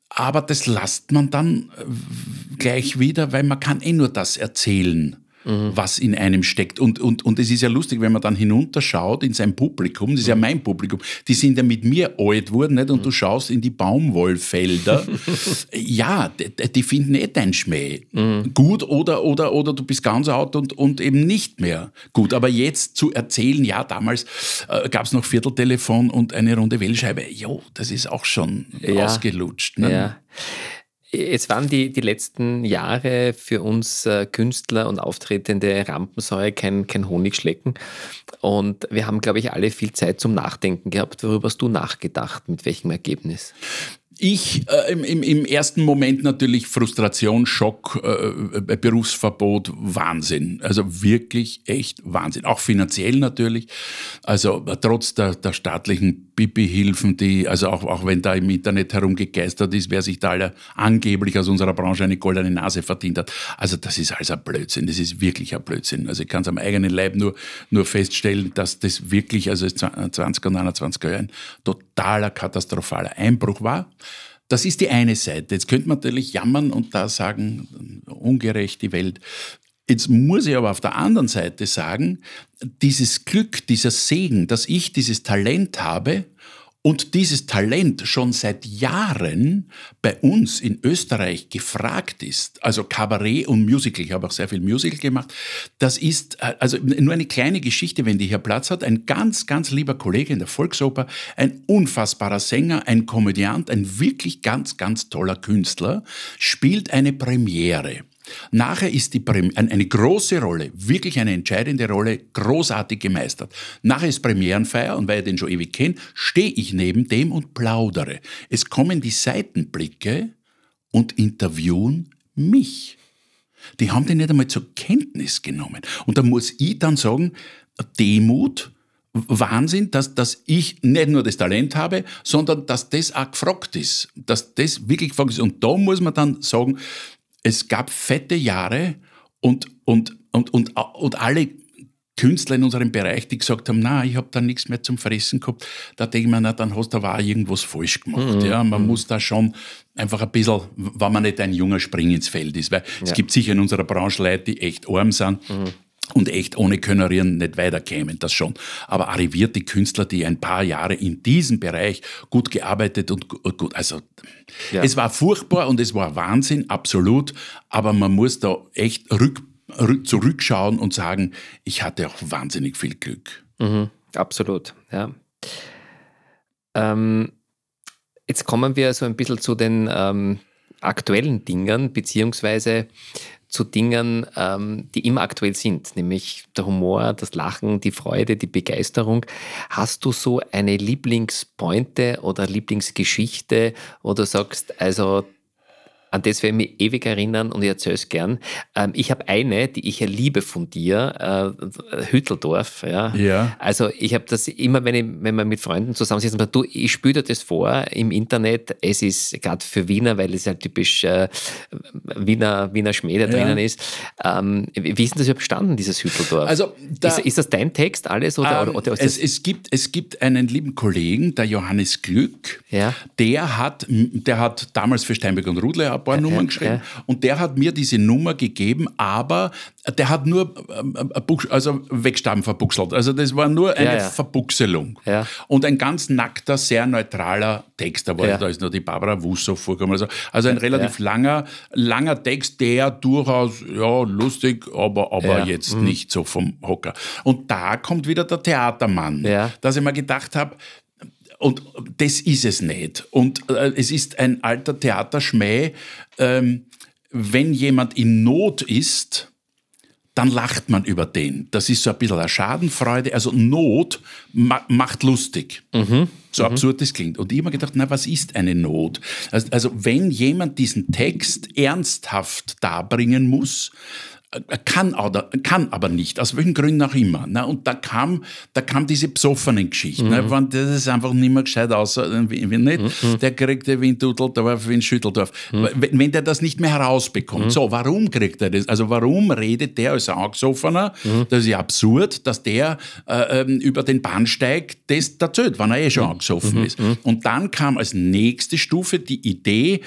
Aber das lasst man dann äh, gleich wieder, weil man kann eh nur das erzählen mhm. was in einem steckt. Und, und, und es ist ja lustig, wenn man dann hinunterschaut in sein Publikum, das ist ja mein Publikum, die sind ja mit mir alt worden, nicht? und mhm. du schaust in die Baumwollfelder. ja, die, die, finden eh dein Schmäh mhm. gut oder, oder, oder du bist ganz out und, und eben nicht mehr gut. Aber jetzt zu erzählen, ja, damals äh, gab es noch Vierteltelefon und eine runde Wählscheibe, jo, das ist auch schon ja. ausgelutscht. Ne? Ja. Es waren die, die letzten Jahre für uns äh, Künstler und auftretende Rampensäue kein, kein Honigschlecken. Und wir haben, glaube ich, alle viel Zeit zum Nachdenken gehabt. Worüber hast du nachgedacht? Mit welchem Ergebnis? Ich äh, im, im, ersten Moment natürlich Frustration, Schock, äh, äh, Berufsverbot, Wahnsinn. Also wirklich echt Wahnsinn. Auch finanziell natürlich. Also äh, trotz der, der staatlichen Pipi-Hilfen, die, also auch, auch wenn da im Internet herumgegeistert ist, wer sich da alle angeblich aus unserer Branche eine goldene Nase verdient hat. Also das ist alles ein Blödsinn. Das ist wirklich ein Blödsinn. Also ich kann es am eigenen Leib nur, nur feststellen, dass das wirklich, also 20 und 21 Jahre ein totaler katastrophaler Einbruch war. Das ist die eine Seite. Jetzt könnte man natürlich jammern und da sagen, ungerecht die Welt. Jetzt muss ich aber auf der anderen Seite sagen, dieses Glück, dieser Segen, dass ich dieses Talent habe und dieses Talent schon seit Jahren bei uns in Österreich gefragt ist, also Kabarett und Musical, ich habe auch sehr viel Musical gemacht, das ist äh, also nur eine kleine Geschichte, wenn die hier Platz hat. Ein ganz, ganz lieber Kollege in der Volksoper, ein unfassbarer Sänger, ein Komödiant, ein wirklich ganz, ganz toller Künstler, spielt eine Premiere. Nachher ist die Prem eine große Rolle, wirklich eine entscheidende Rolle, großartig gemeistert. Nachher ist Premierenfeier und weil ich den schon ewig kenne, stehe ich neben dem und plaudere. Es kommen die Seitenblicke und interviewen mich. Die haben den nicht einmal zur Kenntnis genommen. Und da muss ich dann sagen, Demut, Wahnsinn, dass, dass ich nicht nur das Talent habe, sondern dass das auch gefragt ist. Dass das wirklich gefragt ist. Und da muss man dann sagen, es gab fette Jahre und, und, und, und, und alle Künstler in unserem Bereich, die gesagt haben, na, ich habe da nichts mehr zum Fressen gehabt, da denke ich mir, na, dann hast du aber auch irgendwas falsch gemacht. Mhm. Ja, man mhm. muss da schon einfach ein bisschen, wenn man nicht ein junger Spring ins Feld ist, weil ja. es gibt sicher in unserer Branche Leute, die echt arm sind. Mhm und echt ohne Könnerieren nicht weiterkämen, das schon. Aber arrivierte Künstler, die ein paar Jahre in diesem Bereich gut gearbeitet und gut, also ja. es war furchtbar und es war Wahnsinn, absolut, aber man muss da echt rück, rück, zurückschauen und sagen, ich hatte auch wahnsinnig viel Glück. Mhm, absolut, ja. Ähm, jetzt kommen wir so ein bisschen zu den ähm, aktuellen Dingen, beziehungsweise zu Dingen, ähm, die immer aktuell sind, nämlich der Humor, das Lachen, die Freude, die Begeisterung. Hast du so eine Lieblingspointe oder Lieblingsgeschichte, wo du sagst, also an das werde ich mich ewig erinnern und ich erzähle es gern. Ähm, ich habe eine, die ich ja liebe von dir, äh, Hütteldorf. Ja. ja. Also ich habe das immer, wenn, ich, wenn man mit Freunden zusammensitzt, du, ich spüre dir das vor im Internet. Es ist gerade für Wiener, weil es halt typisch äh, Wiener, Wiener Schmäh da drinnen ja. ist. Ähm, wie ist denn das überhaupt bestanden, dieses Hütteldorf? Also da, ist, ist, das dein Text alles? Oder, ähm, oder, oder es, es, gibt, es gibt einen lieben Kollegen, der Johannes Glück, ja. der, hat, der hat damals für Steinbeck und Rudle ein paar ja, Nummern geschrieben. Ja. Und der hat mir diese Nummer gegeben, aber der hat nur äh, also Wegstaben verbuchselt. Also das war nur eine ja. Verbuchselung. Und ein ganz nackter, sehr neutraler Text. Da, war, da ist nur die Barbara Wussow vorgekommen. Also, also ein relativ langer, langer Text, der durchaus ja, lustig, aber, aber jetzt mhm. nicht so vom Hocker. Und da kommt wieder der Theatermann, dass ich mir gedacht habe, und das ist es nicht. Und äh, es ist ein alter Theaterschmäh. Ähm, wenn jemand in Not ist, dann lacht man über den. Das ist so ein bisschen eine Schadenfreude. Also Not ma macht lustig. Mhm. So mhm. absurd das klingt. Und ich habe mir gedacht, na, was ist eine Not? Also, also wenn jemand diesen Text ernsthaft darbringen muss, kann, oder, kann aber nicht, aus welchen Gründen auch immer. Ne? Und da kam, da kam diese besoffenen Geschichten. Ne? Mhm. Ne? Das ist einfach nicht mehr gescheit außer, wie, wie nicht, mhm. der kriegt wie in Dudeldorf, wie in Schütteldorf. Mhm. Wenn, wenn der das nicht mehr herausbekommt. Mhm. So, warum kriegt er das? Also warum redet der als Angesoffener? Mhm. Das ist ja absurd, dass der äh, ähm, über den Bahnsteig das erzählt, wenn er eh schon mhm. angesoffen ist. Und dann kam als nächste Stufe die Idee, äh,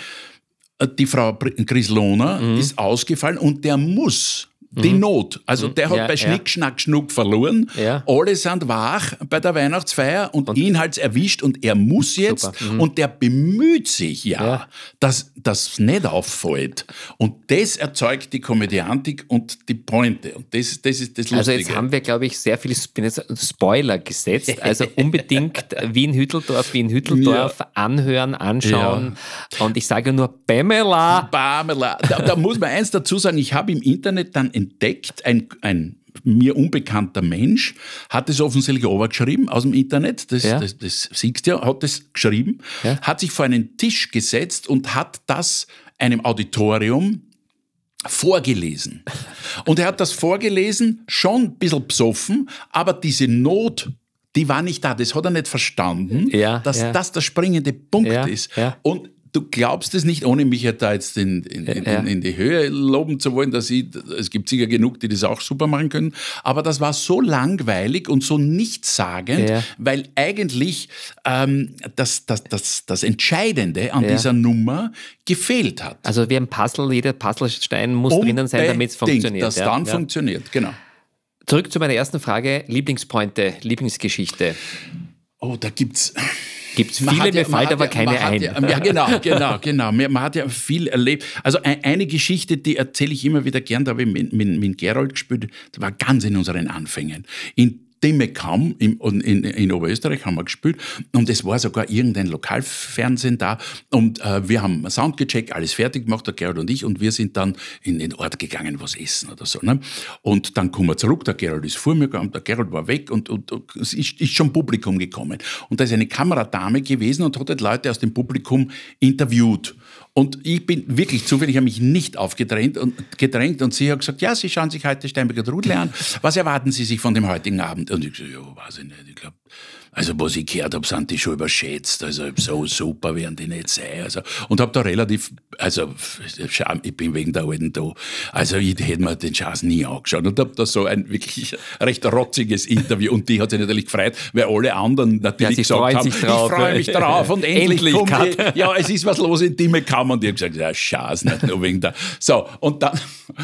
die Frau Grislona mhm. ist ausgefallen und der muss die mhm. Not. Also mhm. der hat ja, bei Schnick, ja. Schnack, Schnuck verloren. Ja. Alle sind wach bei der Weihnachtsfeier und, und ihn hat erwischt und er muss jetzt mhm. und der bemüht sich ja, ja. dass das nicht auffällt. Und das erzeugt die Komödiantik und die Pointe. Und das, das ist das Lustige. Also jetzt haben wir, glaube ich, sehr viele Spoiler gesetzt. Also unbedingt Wien-Hütteldorf, Wien-Hütteldorf anhören, anschauen. Und ich sage nur Pamela. Pamela. Da, da muss man eins dazu sagen, ich habe im Internet dann entdeckt, ein, ein mir unbekannter Mensch hat es offensichtlich geschrieben aus dem Internet, das, ja. das, das siehst du ja, hat es geschrieben, ja. hat sich vor einen Tisch gesetzt und hat das einem Auditorium vorgelesen. Und er hat das vorgelesen, schon ein bisschen besoffen, aber diese Not, die war nicht da. Das hat er nicht verstanden, ja, dass das der springende Punkt ist. Und du glaubst es nicht, ohne mich ja da jetzt in, in, in, in, die Höhe loben zu wollen, dass ich, es gibt sicher genug, die das auch super machen können, aber das war so langweilig und so nichtssagend, ja. weil eigentlich ähm, das, das, das, das Entscheidende an ja. dieser Nummer gefehlt hat. Also wie ein Puzzle, jeder Puzzlestein muss Unbedingt, drinnen sein, damit es funktioniert. dass ja. dann funktioniert, genau. Zurück zu meiner ersten Frage, Lieblingspointe, Lieblingsgeschichte. Oh, da gibt's Gibt es viele, mir fällt aber keine ein. Ja, ja, genau, genau, genau. Man hat ja viel erlebt. Also eine Geschichte, die erzähle ich immer wieder gern, da habe ich mit, mit, mit Gerold gespielt, das war ganz in unseren Anfängen. In Dimekam in, in, in Oberösterreich haben wir gespielt und es war sogar irgendein Lokalfernsehen da und äh, wir haben Sound gecheckt, alles fertig gemacht, der Gerald und ich und wir sind dann in den Ort gegangen, was essen oder so. Ne? Und dann kommen wir zurück, der Gerald ist vor mir gegangen, der Gerald war weg und, und, und es ist, ist, schon Publikum gekommen. Und da ist eine Kameradame gewesen und hat halt Leute aus dem Publikum interviewt. Und ich bin wirklich zufällig, habe mich nicht aufgedrängt und, gedrängt und sie hat gesagt, ja, Sie schauen sich heute Steinberger Trudel an. Was erwarten Sie sich von dem heutigen Abend? Und ich so, ja, weiß ich nicht, ich glaube, also was ich gehört habe, sind die schon überschätzt. Also so super werden die nicht sein. Also, und habe da relativ, also ich bin wegen der Alten da. Also ich hätte mir den Schatz nie angeschaut und habe da so ein wirklich recht rotziges Interview. Und die hat sich natürlich gefreut, weil alle anderen natürlich ja, gesagt haben, ich freue mich drauf und endlich, kommt die, Ja, es ist was los in Time Kam. Und ich habe gesagt, ja, Schatz, nicht nur wegen der. So, und dann,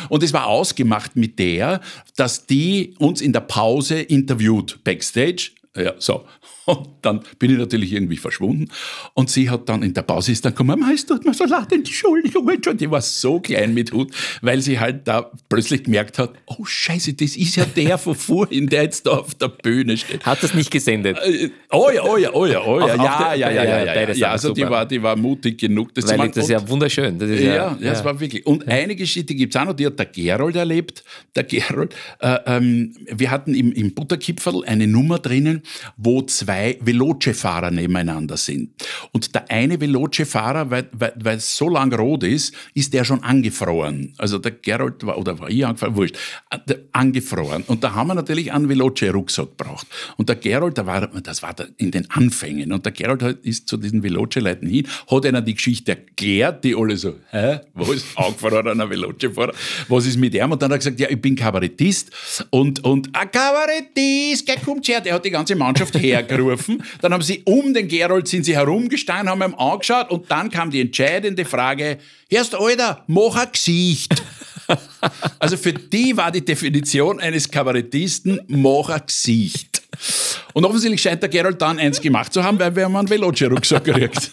und es war ausgemacht mit der, dass die uns in der Pause interviewt, Backstage. Ja, so. Und dann bin ich natürlich irgendwie verschwunden. Und sie hat dann in der Pause ist dann gekommen, es tut mir so leid, Entschuldigung, Entschuldigung. Die war so klein mit Hut, weil sie halt da plötzlich gemerkt hat, oh Scheiße, das ist ja der von vorhin, der jetzt da auf der Bühne steht. Hat das nicht gesendet? Äh, oh ja, oh ja, oh ja, oh ja, ja, ja, ja, ja, ja, ja. Also die war, die war mutig genug, das weil. Das ist ja wunderschön. Das ist ja, ja, ja, das war wirklich. Und eine Geschichte gibt es auch noch, die hat der Gerold erlebt. Der Gerold, äh, ähm, wir hatten im, im Butterkipferl eine Nummer drinnen, wo zwei Veloce-Fahrer nebeneinander sind. Und der eine Veloce-Fahrer, weil, es so lang rot ist, ist der schon angefroren. Also der Gerold war, oder war ich angefroren, wurscht, angefroren. Und da haben wir natürlich einen Veloce-Rucksack gebraucht. Und der Gerold, der war, das war in den Anfängen. Und der Gerold ist zu diesen Veloce-Leuten hin, hat einer die Geschichte erklärt, die alle so, hä, wo ist angefrorener Veloce-Fahrer? Was ist mit ihm? Und dann hat er gesagt, ja, ich bin Kabarettist. Und, und, ein Kabarettist, der kommt her. Der hat die ganze Mannschaft hergerufen. Dann haben sie um den Gerold sind sie herumgestanden, haben ihm angeschaut und dann kam die entscheidende Frage, erst Alter, mach ein Gesicht. Also für die war die Definition eines Kabarettisten, mach ein Gesicht. Und offensichtlich scheint der Gerald dann eins gemacht zu haben, weil wir haben einen Veloce-Rucksack gekriegt.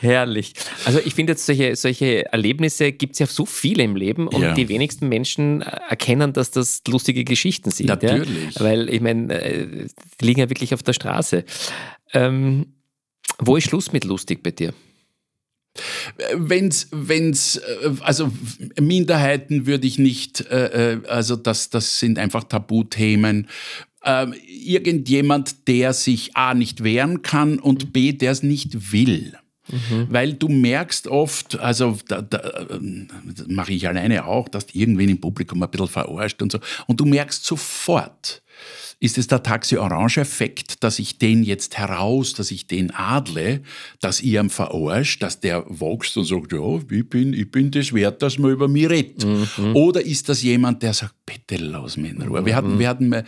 Herrlich. Also ich finde jetzt solche, solche Erlebnisse gibt es ja so viele im Leben und ja. die wenigsten Menschen erkennen, dass das lustige Geschichten sind. Natürlich. Ja? Weil ich meine, äh, die liegen ja wirklich auf der Straße. Ähm, wo ist Schluss mit lustig bei dir? Wenn's, wenn's, äh, also Minderheiten würde ich nicht, äh, also das, das sind einfach Tabuthemen ähm, irgendjemand, der sich A nicht wehren kann und B, der es nicht will. Mhm. Weil du merkst oft, also da, da, das mache ich alleine auch, dass irgendwen im Publikum ein bisschen verarscht und so. Und du merkst sofort, ist es der Taxi-Orange-Effekt, dass ich den jetzt heraus, dass ich den adle, dass ich ihn verarscht, dass der wächst und sagt, ja, ich bin, ich bin das wert, dass man über mich redet? Mhm. Oder ist das jemand, der sagt, bitte lass mich in Ruhe. Mhm. Wir hatten, wir hatten äh,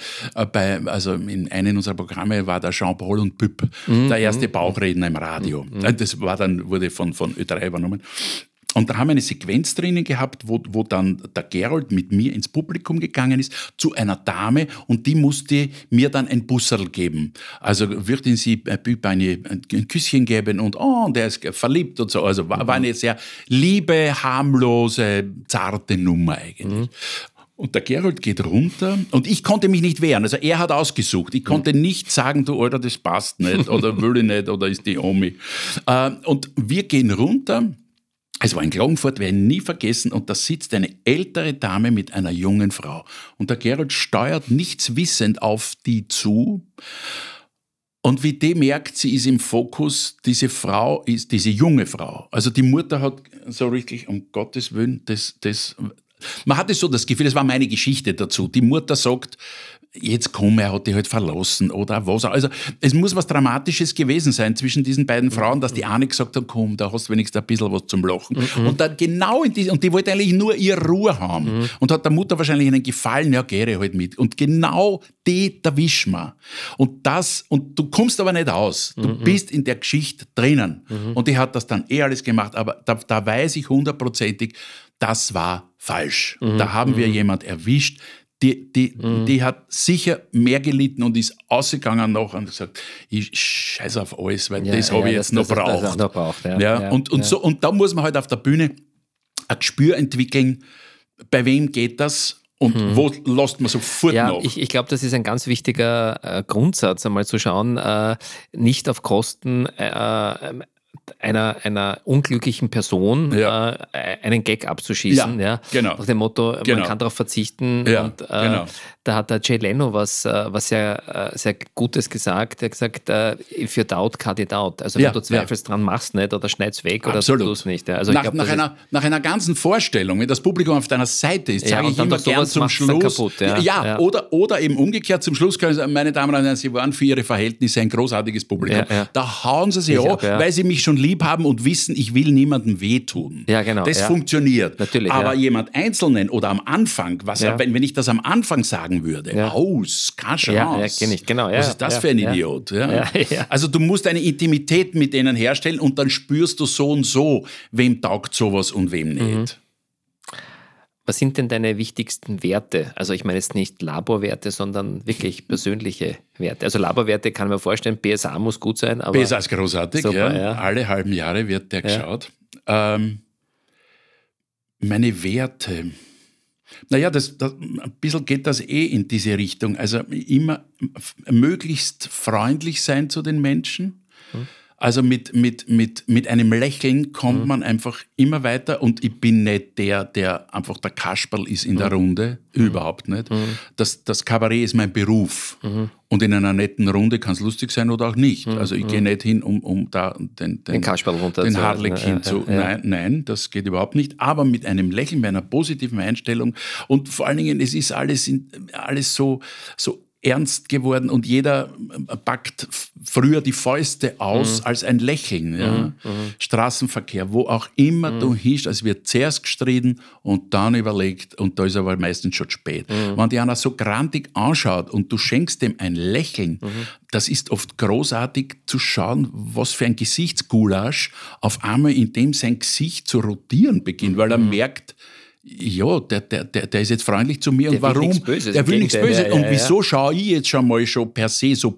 bei, also in einem unserer Programme war der Jean-Paul und Püpp, mhm. der erste Bauchredner im Radio. Mhm. Äh, das war dann, wurde von, von Ö3 übernommen. Und da haben wir eine Sequenz drinnen gehabt, wo, wo dann der Gerold mit mir ins Publikum gegangen ist, zu einer Dame und die musste mir dann ein Busserl geben. Also würden sie eine, ein Küsschen geben und oh, der ist verliebt und so. Also war, war eine sehr liebe, harmlose, zarte Nummer eigentlich. Mhm. Und der Gerold geht runter und ich konnte mich nicht wehren. Also er hat ausgesucht. Ich konnte nicht sagen, du Alter, das passt nicht oder will ich nicht oder ist die Omi. Äh, und wir gehen runter es war in Klagenfurt, werde ich nie vergessen, und da sitzt eine ältere Dame mit einer jungen Frau. Und der Gerald steuert nichts wissend auf die zu. Und wie die merkt, sie ist im Fokus, diese Frau ist, diese junge Frau. Also die Mutter hat so richtig, um Gottes Willen, das, das, man hatte so das Gefühl, das war meine Geschichte dazu. Die Mutter sagt, jetzt komm, er hat dich halt verlassen oder was. Also es muss was Dramatisches gewesen sein zwischen diesen beiden Frauen, dass die eine gesagt hat, komm, da hast du wenigstens ein bisschen was zum Lachen. Mhm. Und dann genau in die, und die wollte eigentlich nur ihre Ruhe haben. Mhm. Und hat der Mutter wahrscheinlich einen Gefallen, ja, geh halt mit. Und genau die erwischen wir. Und das, und du kommst aber nicht aus. Du mhm. bist in der Geschichte drinnen. Mhm. Und die hat das dann eh alles gemacht, aber da, da weiß ich hundertprozentig, das war falsch. Mhm. Da haben wir mhm. jemand erwischt, die, die, mhm. die hat sicher mehr gelitten und ist ausgegangen noch und gesagt, ich scheiße auf alles, weil ja, das habe ja, ich jetzt das, noch braucht. noch braucht. Ja, ja, und, und, So, und da muss man halt auf der Bühne ein Gespür entwickeln, bei wem geht das Und hm. wo lässt man sofort ja, nach? Ich, ich glaube, das ist ein ganz wichtiger äh, Grundsatz, einmal zu schauen, äh, nicht auf Kosten äh, einer, einer unglücklichen Person ja. äh, einen Gag abzuschießen. Ja, ja, genau. Nach dem Motto, genau. man kann darauf verzichten. Ja, und, äh, genau. Da hat der Jay Leno was, äh, was sehr, äh, sehr Gutes gesagt. Er hat gesagt, uh, if you doubt, cut it out. Also wenn du zweifelst dran, machst nicht oder schneid's weg oder Absolut. tust nicht. Also nach, glaub, nach, einer, nach einer ganzen Vorstellung, wenn das Publikum auf deiner Seite ist, sage ich immer gern zum Schluss. Kaputt, ja, Oder, oder eben umgekehrt zum Schluss können Sie, meine Damen und Herren, Sie waren für Ihre Verhältnisse ein großartiges Publikum. Da hauen Sie sich an, weil Sie mich schon lieb haben und wissen, ich will niemandem wehtun. Ja, genau. Das funktioniert. Natürlich. Aber jemand Einzelnen oder am Anfang, was, wenn, wenn ich das am Anfang sagen würde, aus, keine Chance. Ja, ja, kenn ich, genau. Ja, Was ist das für ein Idiot? Ja. Also du musst eine Intimität mit denen herstellen und dann spürst du so und so, wem taugt sowas und wem nicht. Mhm. Was sind denn deine wichtigsten Werte? Also ich meine jetzt nicht Laborwerte, sondern wirklich persönliche Werte. Also Laborwerte kann man vorstellen, BSA muss gut sein. Aber BSA ist großartig, super, ja. Alle halben Jahre wird der geschaut. Ähm, meine Werte. Naja, das, das, ein bisschen geht das eh in diese Richtung. Also immer möglichst freundlich sein zu den Menschen. Also mit, mit, mit, mit einem Lächeln kommt mhm. man einfach immer weiter und ich bin nicht der, der einfach der Kasperl ist in mhm. der Runde. Mhm. Überhaupt nicht. Mhm. Das, das Kabarett ist mein Beruf. Mhm. Und in einer netten Runde kann es lustig sein oder auch nicht. Also ich gehe nicht hin, um, um da den, den, den Kasperl runter den Harlekin ja, zu. Ja, ja. Nein, nein, das geht überhaupt nicht. Aber mit einem Lächeln, mit einer positiven Einstellung und vor allen Dingen, es ist alles, alles so, so ernst geworden und jeder äh, packt früher die Fäuste aus mhm. als ein Lächeln. Ja? Mhm. mhm. Straßenverkehr, wo auch immer mhm. du hinst, es wird zuerst gestritten und dann überlegt und da ist aber meistens schon spät. Mhm. Wenn die einer so grantig anschaut und du schenkst dem ein Lächeln, mhm. das ist oft großartig zu schauen, was für ein Gesichtsgulasch auf einmal in dem sein Gesicht zu rotieren beginnt, weil er merkt, ja, der, der, der, der ist jetzt freundlich zu mir der und warum? Böses, der will nichts Böses. Ja, und wieso ja. schaue ich jetzt schon mal schon per se so?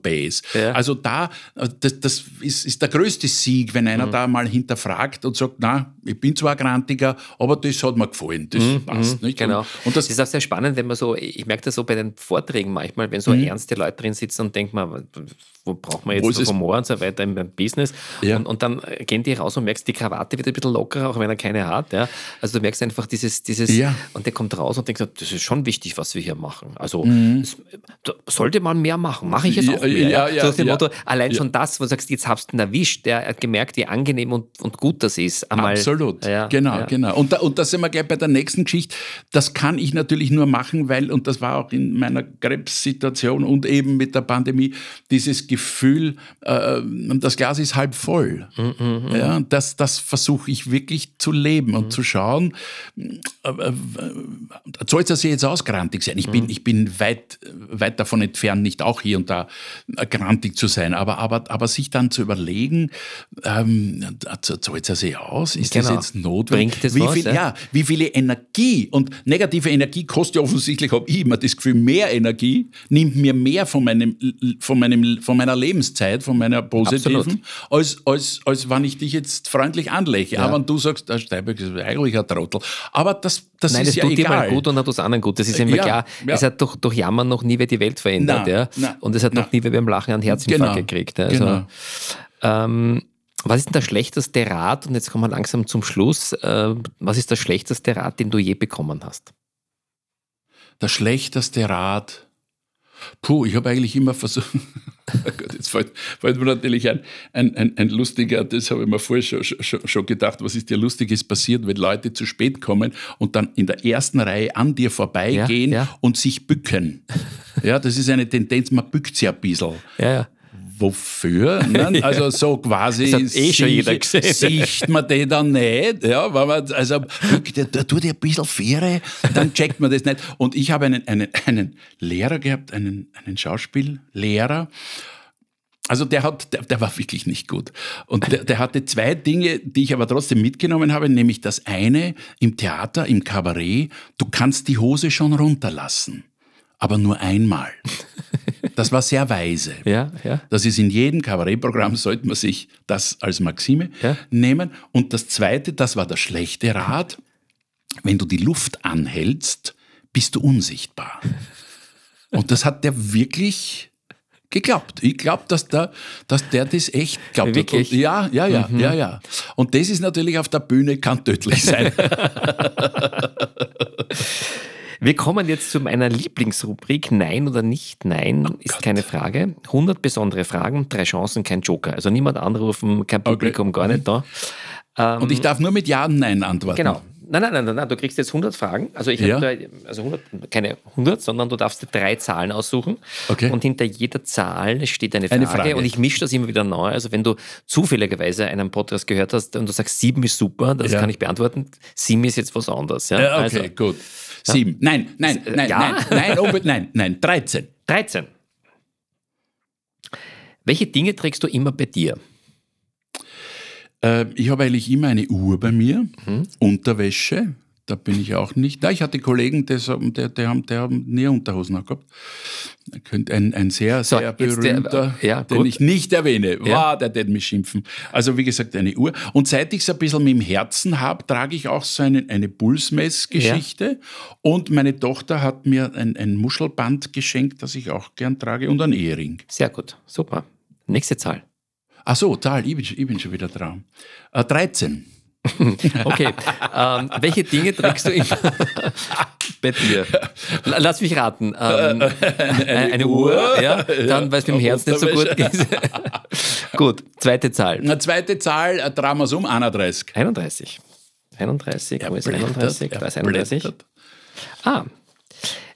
Ja. Also da, das, das ist, ist, der größte Sieg, wenn einer mhm. da mal hinterfragt und sagt, na, ich bin zwar Grantiger, aber das hat mir gefallen, das mhm. passt. Mhm. Nicht? Genau. Und, und das, das, ist auch sehr spannend, wenn man so, ich merke das so bei den Vorträgen manchmal, wenn so mhm. ernste Leute drin sitzen und denkt man, wo braucht man jetzt Humor und so weiter im Business? Ja. Und, und, dann gehen die raus und merkst, die Krawatte wird ein bisschen lockerer, auch wenn er keine hat. Ja? Also du merkst einfach dieses, dieses ja. und der kommt raus und denkt, das ist schon wichtig, was wir hier machen. Also mhm. das, sollte man mehr machen. Mache ich es auch mehr. Ja, ja, so dem Motto, allein schon das, wo du sagst, jetzt hast du ihn erwischt, der hat gemerkt, wie angenehm und, und gut das ist. Einmal, Absolut, genau, genau. Und da, und da sind wir gleich bei der nächsten Geschichte. Das kann ich natürlich nur machen, weil, und das war auch in meiner Krebssituation und eben mit der Pandemie, dieses Gefühl, äh, das Glas ist halb voll. Mhm, mhm, ja, das das versuche ich wirklich zu leben und mhm. zu schauen, äh, äh, soll es das jetzt aus, grantig sein? Ich bin, mhm. ich bin weit, weit davon entfernt, nicht auch hier und da grantig zu sein, aber, aber, aber sich dann zu überlegen, ähm, zahlt es sich aus? Ist genau. das jetzt notwendig? Das wie was, viel, ja? ja? wie viele Energie und negative Energie kostet ja offensichtlich, habe ich immer das Gefühl, mehr Energie, nimmt mir mehr von, meinem, von, meinem, von meiner Lebenszeit, von meiner positiven, als, als, als wenn ich dich jetzt freundlich anlächle. Ja. Aber wenn du sagst, der Steinbeck ist eigentlich ein Trottel. Aber das, das Nein, ist das ja tut egal. dir mal gut und hat was anderen gut. Das ist immer ja, klar. Ja. Es hat durch, durch Jammern noch nie wer die Welt verändert. Na, ja? Na, und es hat na. noch nie wer beim Lachen einen Herzinfarkt genau, gekriegt. Also, genau. ähm, was ist denn der schlechteste Rat? Und jetzt kommen wir langsam zum Schluss. Äh, was ist der schlechteste Rat, den du je bekommen hast? Der schlechteste Rat. Puh, ich habe eigentlich immer versucht. Oh Gott, jetzt fällt, fällt, mir natürlich ein, ein, ein, ein lustiger, das habe ich mir vorher schon, schon, schon, gedacht, was ist dir Lustiges passiert, wenn Leute zu spät kommen und dann in der ersten Reihe an dir vorbeigehen ja, ja. und sich bücken. Ja, das ist eine Tendenz, man bückt sich ein bisschen. Ja, ja wofür? Ne? Also so quasi das hat eh schon jeder gesehen. sieht man den dann nicht. Ja, wenn man, also da tut ein bisschen Fähre, dann checkt man das nicht. Und ich habe einen, einen, einen Lehrer gehabt, einen, einen Schauspiellehrer, also der, hat, der, der, war wirklich nicht gut. Und der, der, hatte zwei Dinge, die ich aber trotzdem mitgenommen habe, nämlich das eine im Theater, im Kabarett, du kannst die Hose schon runterlassen aber nur einmal. Das war sehr weise. Ja, ja. Das ist in jedem Kabarettprogramm, sollte man sich das als Maxime ja. nehmen. Und das Zweite, das war der schlechte Rat, wenn du die Luft anhältst, bist du unsichtbar. Und das hat der wirklich geglaubt. Ich glaube, dass der, dass der das echt glaubt. Wirklich? Und, ja, ja, ja, mhm. ja, ja. Und das ist natürlich auf der Bühne kann tödlich sein. Wir kommen jetzt zu meiner Lieblingsrubrik Nein oder nicht. Nein oh ist Gott. keine Frage. 100 besondere Fragen, drei Chancen, kein Joker. Also niemand anrufen, kein Publikum, okay. gar nicht da. Ähm, und ich darf nur mit Ja und Nein antworten. Genau. Nein, nein, nein, nein, nein, du kriegst jetzt 100 Fragen. Also ich ja. habe also 100, keine 100, sondern du darfst dir drei Zahlen aussuchen. Okay. Und hinter jeder Zahl steht eine Frage. Eine Frage. Und ich mische das immer wieder neu. Also wenn du zufälligerweise einen Podcast gehört hast und du sagst, sieben ist super, das ja. kann ich beantworten. Sieben ist jetzt was anderes. Ja? ja okay, also, gut. Sieben. Nein, nein, nein, ja? nein, nein, nein, nein, nein, 13. 13. Welche Dinge trägst du immer bei dir? Äh, ich habe eigentlich immer eine Uhr bei mir, mhm. Unterwäsche, da bin ich auch nicht. Da, ich hatte Kollegen, die, die, die, haben, die haben nie Unterhosen gehabt. Ein, ein sehr, so, sehr berühmter, der, ja, den ich nicht erwähne. Ja. Wow, der wird mich schimpfen. Also wie gesagt, eine Uhr. Und seit ich es ein bisschen mit dem Herzen habe, trage ich auch so eine, eine Pulsmessgeschichte. Ja. Und meine Tochter hat mir ein, ein Muschelband geschenkt, das ich auch gern trage und einen Ehering. Sehr gut, super. Nächste Zahl. Ach so, Zahl, ich bin, ich bin schon wieder dran. Äh, 13. okay. Ähm, welche Dinge trägst du immer bei dir? Lass mich raten. Ähm, eine, eine, Uhr, Uhr, ja, dann, weil es mit dem Herz nicht so gut geht. gut, zweite Zahl. Eine zweite Zahl, äh, drehen wir es um, 31. 31. 31, wo ist 31? Da ist 31. Ah.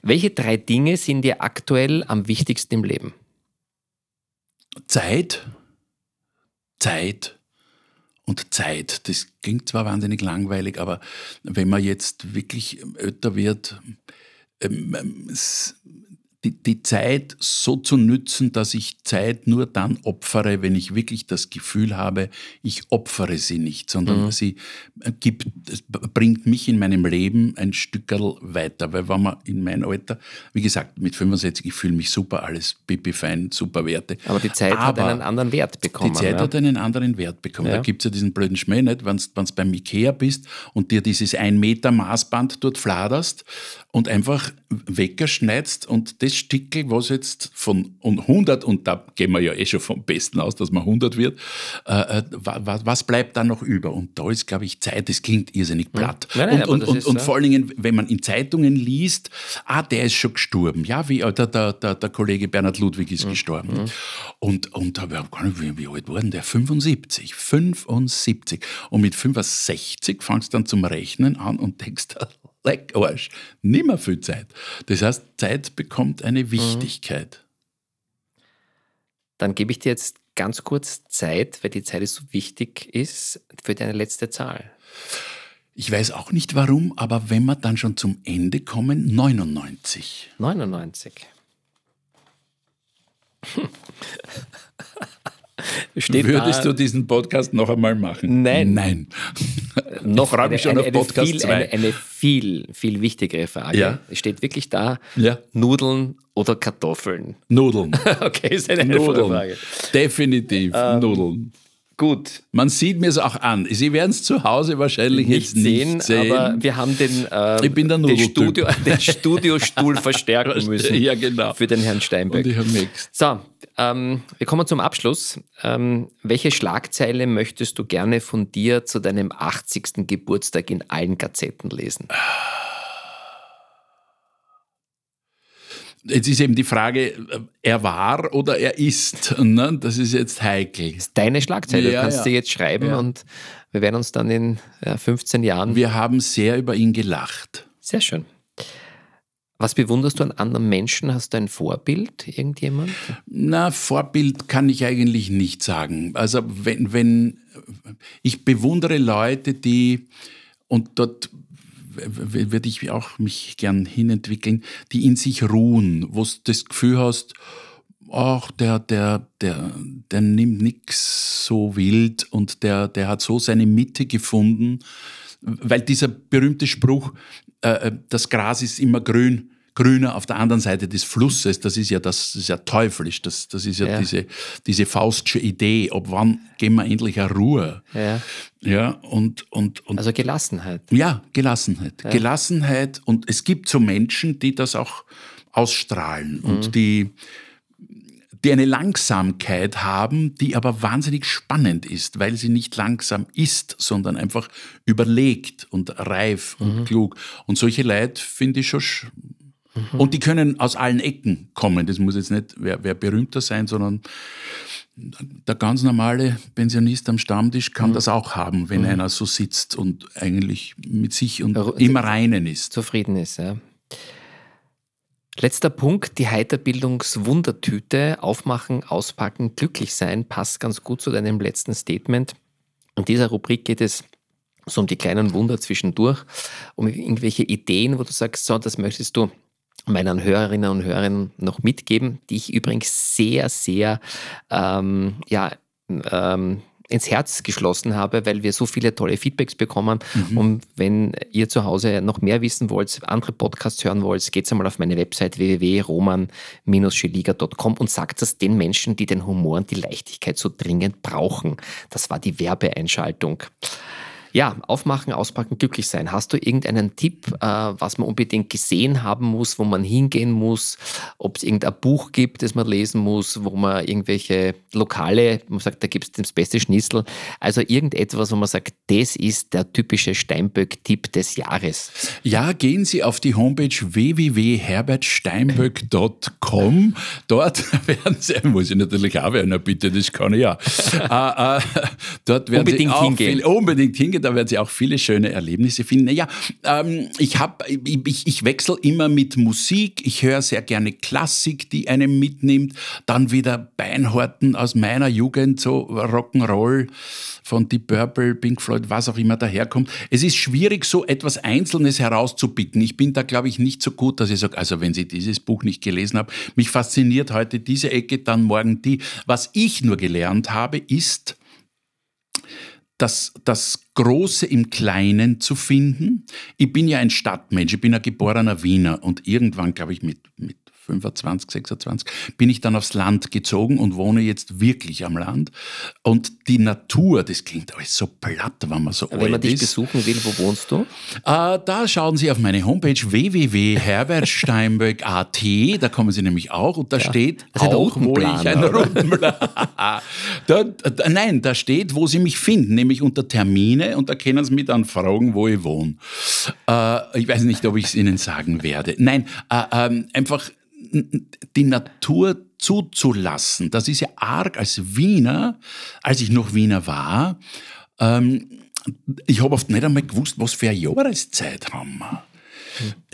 Welche drei Dinge sind dir aktuell am wichtigsten im Leben? Zeit, Zeit und Zeit. Das klingt zwar wahnsinnig langweilig, aber wenn man jetzt wirklich älter wird, ähm, ähm, die, die Zeit so zu nützen, dass ich Zeit nur dann opfere, wenn ich wirklich das Gefühl habe, ich opfere sie nicht, sondern mhm. sie gibt, bringt mich in meinem Leben ein Stückerl weiter. Weil wenn man in mein Alter, wie gesagt, mit 65, ich fühle mich super, alles pipi fein, super Werte. Aber die Zeit Aber hat einen anderen Wert bekommen. Die Zeit ja? hat einen anderen Wert bekommen. Ja. Da gibt es ja diesen blöden Schmäh nicht, wenn du beim Ikea bist und dir dieses 1 Meter Maßband dort fladerst und einfach Wecker schneidest und das Stickel, was jetzt von 100, und da gehen wir ja eh schon vom Besten aus, dass man 100 wird, äh, äh was, was, bleibt da noch über? Und da ist, glaube ich, Zeit, das klingt irrsinnig platt. Nein, nein, und, und, und, und vor allen Dingen, wenn man in Zeitungen liest, ah, der ist schon gestorben. Ja, wie, äh, der, der, der, der Kollege Bernhard Ludwig ist mhm. gestorben. Mhm. Und, und da wie, wie alt war denn der? 75. 75. Und mit 65 fangst du dann zum Rechnen an und denkst, leck Arsch, nimmer viel Zeit. Das heißt, Zeit bekommt eine mhm. Wichtigkeit. Dann gebe ich dir jetzt ganz kurz Zeit, weil die Zeit so wichtig ist, für deine letzte Zahl. Ich weiß auch nicht warum, aber wenn wir dann schon zum Ende kommen, 99. 99. Steht Würdest da, du diesen Podcast noch einmal machen? Nein. Nein. noch habe ich schon eine, auf Podcast viel, eine, eine, viel, viel wichtigere Frage. Ja. Es steht wirklich da, ja. Nudeln oder Kartoffeln? Nudeln. okay, ist eine Nudeln. Frage. Definitiv, ähm, Nudeln. Gut. Man sieht mir es auch an. Sie werden es zu Hause wahrscheinlich nicht jetzt sehen, nicht sehen. Aber wir haben den, äh, ich bin der den, Studio, den Studiostuhl verstärken müssen. Ja, genau. Für den Herrn Steinbeck. Und ich habe nichts. So, ähm, wir kommen zum Abschluss. Ähm, welche Schlagzeile möchtest du gerne von dir zu deinem 80. Geburtstag in allen Gazetten lesen? Jetzt ist eben die Frage, er war oder er ist. Ne? Das ist jetzt heikel. Das ist deine Schlagzeile. Ja, du kannst ja. sie jetzt schreiben ja. und wir werden uns dann in 15 Jahren. Wir haben sehr über ihn gelacht. Sehr schön. Was bewunderst du an anderen Menschen? Hast du ein Vorbild, irgendjemand? Na, Vorbild kann ich eigentlich nicht sagen. Also wenn, wenn ich bewundere Leute, die, und dort würde ich auch mich gern hinentwickeln, die in sich ruhen, wo du das Gefühl hast, ach, der, der, der, der nimmt nichts so wild und der, der hat so seine Mitte gefunden, weil dieser berühmte Spruch, äh, äh das Gras ist immer grün, grüner auf der anderen Seite des Flusses. Das ist ja das, das ist ja teuflisch. Das, das ist ja, Ja. diese diese Faustsche Idee. Ob wann gehen wir endlich eine Ruhe? Ja. Ja und und und Also Gelassenheit. ja, Gelassenheit. Gelassenheit. Und es gibt so Menschen, die das auch ausstrahlen und die, die eine Langsamkeit haben, die aber wahnsinnig spannend ist, weil sie nicht langsam ist, sondern einfach überlegt und reif und klug. Und solche Leute finde ich schon. Sch- Und die können aus allen Ecken kommen. Das muss jetzt nicht wer, wer berühmter sein, sondern der ganz normale Pensionist am Stammtisch kann das auch haben, wenn einer so sitzt und eigentlich mit sich und Ru- im Reinen ist. zufrieden ist. Ja. Letzter Punkt, die Heiterbildungswundertüte aufmachen, auspacken, glücklich sein, passt ganz gut zu deinem letzten Statement. In dieser Rubrik geht es so um die kleinen Wunder zwischendurch, um irgendwelche Ideen, wo du sagst, so, das möchtest du meinen Hörerinnen und Hörern noch mitgeben, die ich übrigens sehr, sehr ähm, ja, ähm, ins Herz geschlossen habe, weil wir so viele tolle Feedbacks bekommen. Und wenn ihr zu Hause noch mehr wissen wollt, andere Podcasts hören wollt, geht einmal auf meine Website www.roman-scheliga.com und sagt das den Menschen, die den Humor und die Leichtigkeit so dringend brauchen. Das war die Werbeeinschaltung. Ja, aufmachen, auspacken, glücklich sein. Hast du irgendeinen Tipp, äh, was man unbedingt gesehen haben muss, wo man hingehen muss? Ob es irgendein Buch gibt, das man lesen muss, wo man irgendwelche Lokale, man sagt, da gibt es das beste Schnitzel. Also irgendetwas, wo man sagt, das ist der typische Steinböck-Tipp des Jahres. Ja, gehen Sie auf die Homepage www.herbertsteinböck.com. Dort werden Sie, muss ich natürlich auch werden, bitte, das kann ich ja. äh, äh, dort werden Unbedingt Sie auch hingehen. Viel, unbedingt hingehen, da werden Sie auch viele schöne Erlebnisse finden. Naja, ähm, ich, hab, ich, ich wechsle immer mit Musik. Ich höre sehr gerne Klassik, die einem mitnimmt. Dann wieder Beinhorten aus meiner Jugend, so Rock'n'Roll von Deep Purple, Pink Floyd, was auch immer daherkommt. Es ist schwierig, so etwas Einzelnes herauszupicken. Ich bin da, glaube ich, nicht so gut, dass ich sage, also wenn Sie dieses Buch nicht gelesen haben, mich fasziniert heute diese Ecke, dann morgen die. Was ich nur gelernt habe, ist, das, das Große im Kleinen zu finden. Ich bin ja ein Stadtmensch, ich bin ein geborener Wiener und irgendwann, glaube ich, mit, mit 25, 26, bin ich dann aufs Land gezogen und wohne jetzt wirklich am Land. Und die Natur, das klingt alles so platt, wenn man so Wenn man alt dich ist. besuchen will, wo wohnst du? Äh, da schauen Sie auf meine Homepage www.herbertsteinböck.at, da kommen Sie nämlich auch und da steht Also ein auch, wo ich einen oder? Routenplan. da, da, nein, da steht, wo Sie mich finden, nämlich unter Termine und da können Sie mich dann fragen, wo ich wohne. Äh, ich weiß nicht, ob ich es Ihnen sagen werde. Nein, äh, ähm, einfach die Natur zuzulassen. Das ist ja arg als Wiener, als ich noch Wiener war. Ähm, ich habe oft nicht einmal gewusst, was für eine Jahreszeit haben wir.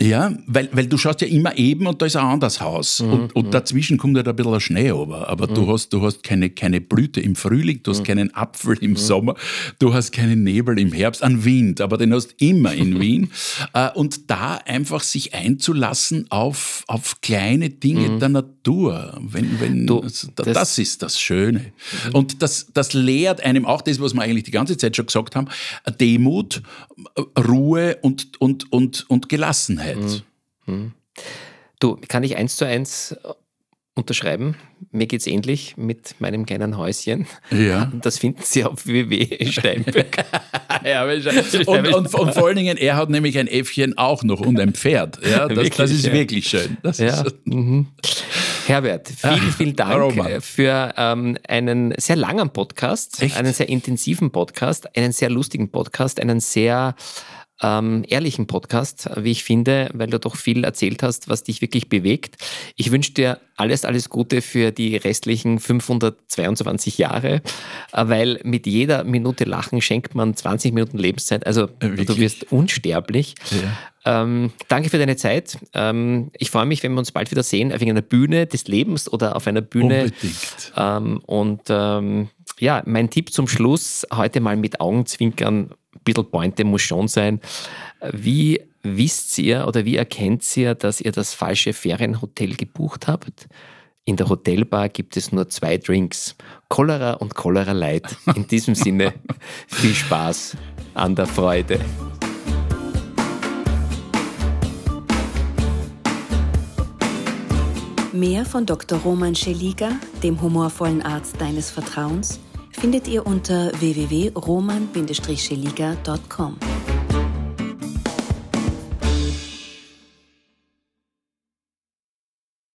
Ja, weil, weil du schaust ja immer eben und da ist ein anderes Haus. Und, und dazwischen kommt halt ein bisschen Schnee runter. Aber du hast, du hast keine, keine Blüte im Frühling, du hast keinen Apfel im Sommer, du hast keinen Nebel im Herbst, an Wind, aber den hast immer in Wien. Äh, Und da einfach sich einzulassen auf, auf kleine Dinge der Natur. Wenn, wenn, Du, das, das, das- ist das Schöne. Und das, das lehrt einem auch das, was wir eigentlich die ganze Zeit schon gesagt haben, Demut, Ruhe und, und, und, und Gelassenheit. Du, kann ich eins zu eins äh, unterschreiben? Mir geht's ähnlich mit meinem kleinen Häuschen. Ja. Das finden Sie auf www.steinböck. ja und, und, und vor allen Dingen, er hat nämlich ein Äffchen auch noch und ein Pferd. Ja, das, das ist ja. wirklich schön. Ja. ist, Mhm. Herbert, vielen, vielen Dank Roman. für ähm, einen sehr langen Podcast, Echt? einen sehr intensiven Podcast, einen sehr lustigen Podcast, einen sehr ähm, ehrlichen Podcast, wie ich finde, weil du doch viel erzählt hast, was dich wirklich bewegt. Ich wünsche dir alles, alles Gute für die restlichen 522 Jahre, äh, weil mit jeder Minute Lachen schenkt man 20 Minuten Lebenszeit. Also du wirklich? wirst unsterblich. Ähm, danke für deine Zeit. Ähm, ich freue mich, wenn wir uns bald wieder sehen, auf irgendeiner Bühne des Lebens oder auf einer Bühne. Unbedingt. Ähm, und ähm, ja, mein Tipp zum Schluss, heute mal mit Augenzwinkern, bisschen Pointe muss schon sein. Wie wisst ihr oder wie erkennt ihr, dass ihr das falsche Ferienhotel gebucht habt? In der Hotelbar gibt es nur zwei Drinks, Cholera und Cholera Light. In diesem Sinne, viel Spaß an der Freude. Mehr von Dr. Roman Scheliga, dem humorvollen Arzt deines Vertrauens, findet ihr unter www.roman-scheliga.com.